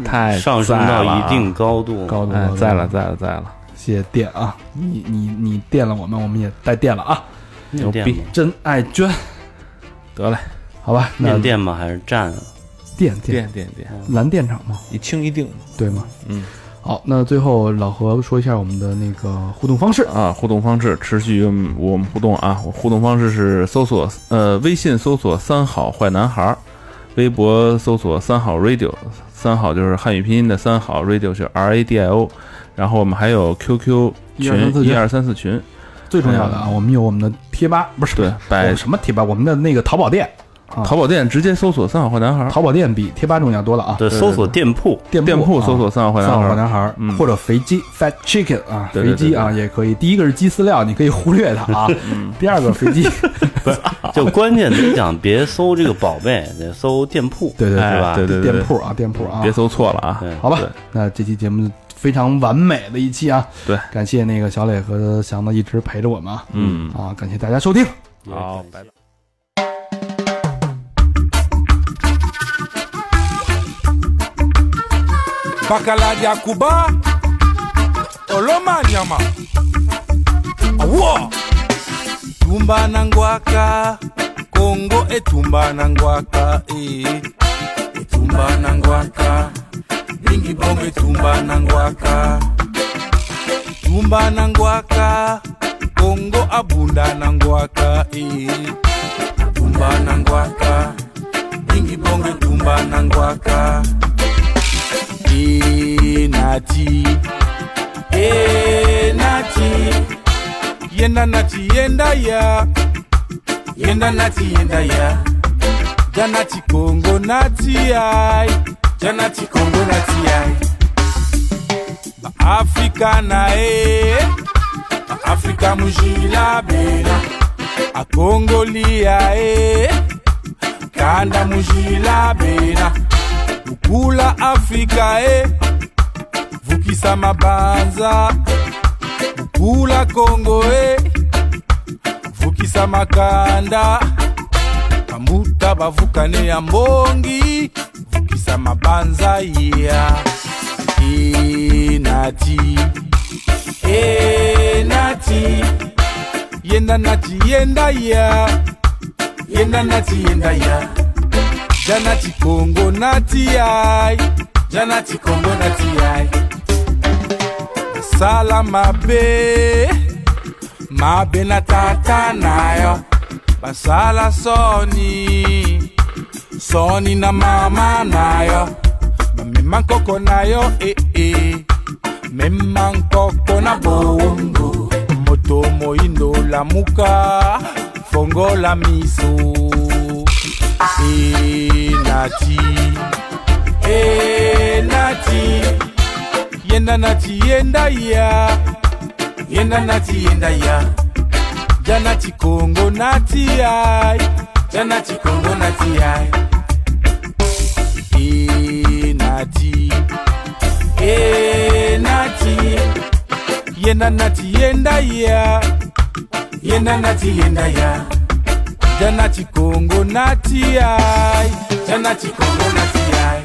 太上升到一定高度，高度高，度。哎在了，在了在了，谢谢电啊，你你你电了我们，我们也带电了啊，牛逼？真爱娟，得嘞，好吧，那电吗？还是站啊？电电电电电，蓝电厂吗，一清一定对吗？嗯。好，那最后老何说一下我们的那个互动方式。啊，互动方式持续与我们互动啊！我互动方式是搜索呃微信搜索三好坏男孩儿，微博搜索三好 radio，三好就是汉语拼音的三好，radio 是 R A D I O，然后我们还有 QQ 群123一二三四群，最重要的啊，我们有我们的贴吧，不是对，我百什么贴吧？我们的那个淘宝店，啊淘宝店直接搜索三好坏男孩儿，淘宝店比贴吧重要多了啊。对，搜索店铺，店店铺啊搜索三好坏三男孩儿，好坏男孩嗯或者肥鸡 fat chicken 啊，肥鸡啊也可以。第一个是鸡饲料，你可以忽略它啊。嗯第二个肥鸡，就关键你想别搜这个宝贝，得搜店铺。对对对吧对对对对店铺啊店铺啊。别搜错了啊！对，好吧，那这期节目非常完美的一期啊！对，感谢那个小磊和祥子一直陪着我们啊！嗯，啊，感谢大家收听。好，拜拜。awo tumba e bongo etumba na ngwaka tumba na ngwaka kongo abunda na ngwaka e tumba na ngwaka mingi bongo etumba na ngwaka e nati e nati yenda nati yenda ya. Yenda nati yenda ya. Janati kongo nati ai jana chikongo na tiai baafrika na ye. Baafrika mujilabela akongoli ya ye. Kanda mujilabela lukula afrika ye. Vukisa mabanza. Lukula kongo ye. Vukisa makanda. Bamuta bavukane ya mbongi. Vukisa mabanza ya enati enati yenda nati yenda ya. Yenda nati yenda ya. Janati kongo nati ai. Janati kongo nati ai. Sala mabe. Mabe na tata nayo basala soni soni na mama nayo bamema nkoko nayo ee eh, eh. mema nkoko na bongo moto moindo lamuka fongola miso. Enati enati yenda nati yenda ya. Yenda nati yenda ya. Janati kongo nati ai tena chikongo na tiyai enati enati yenda nati yenda ya. Yenda nati yenda ya. Jana chikongo na tiyai jana chikongo na tiyai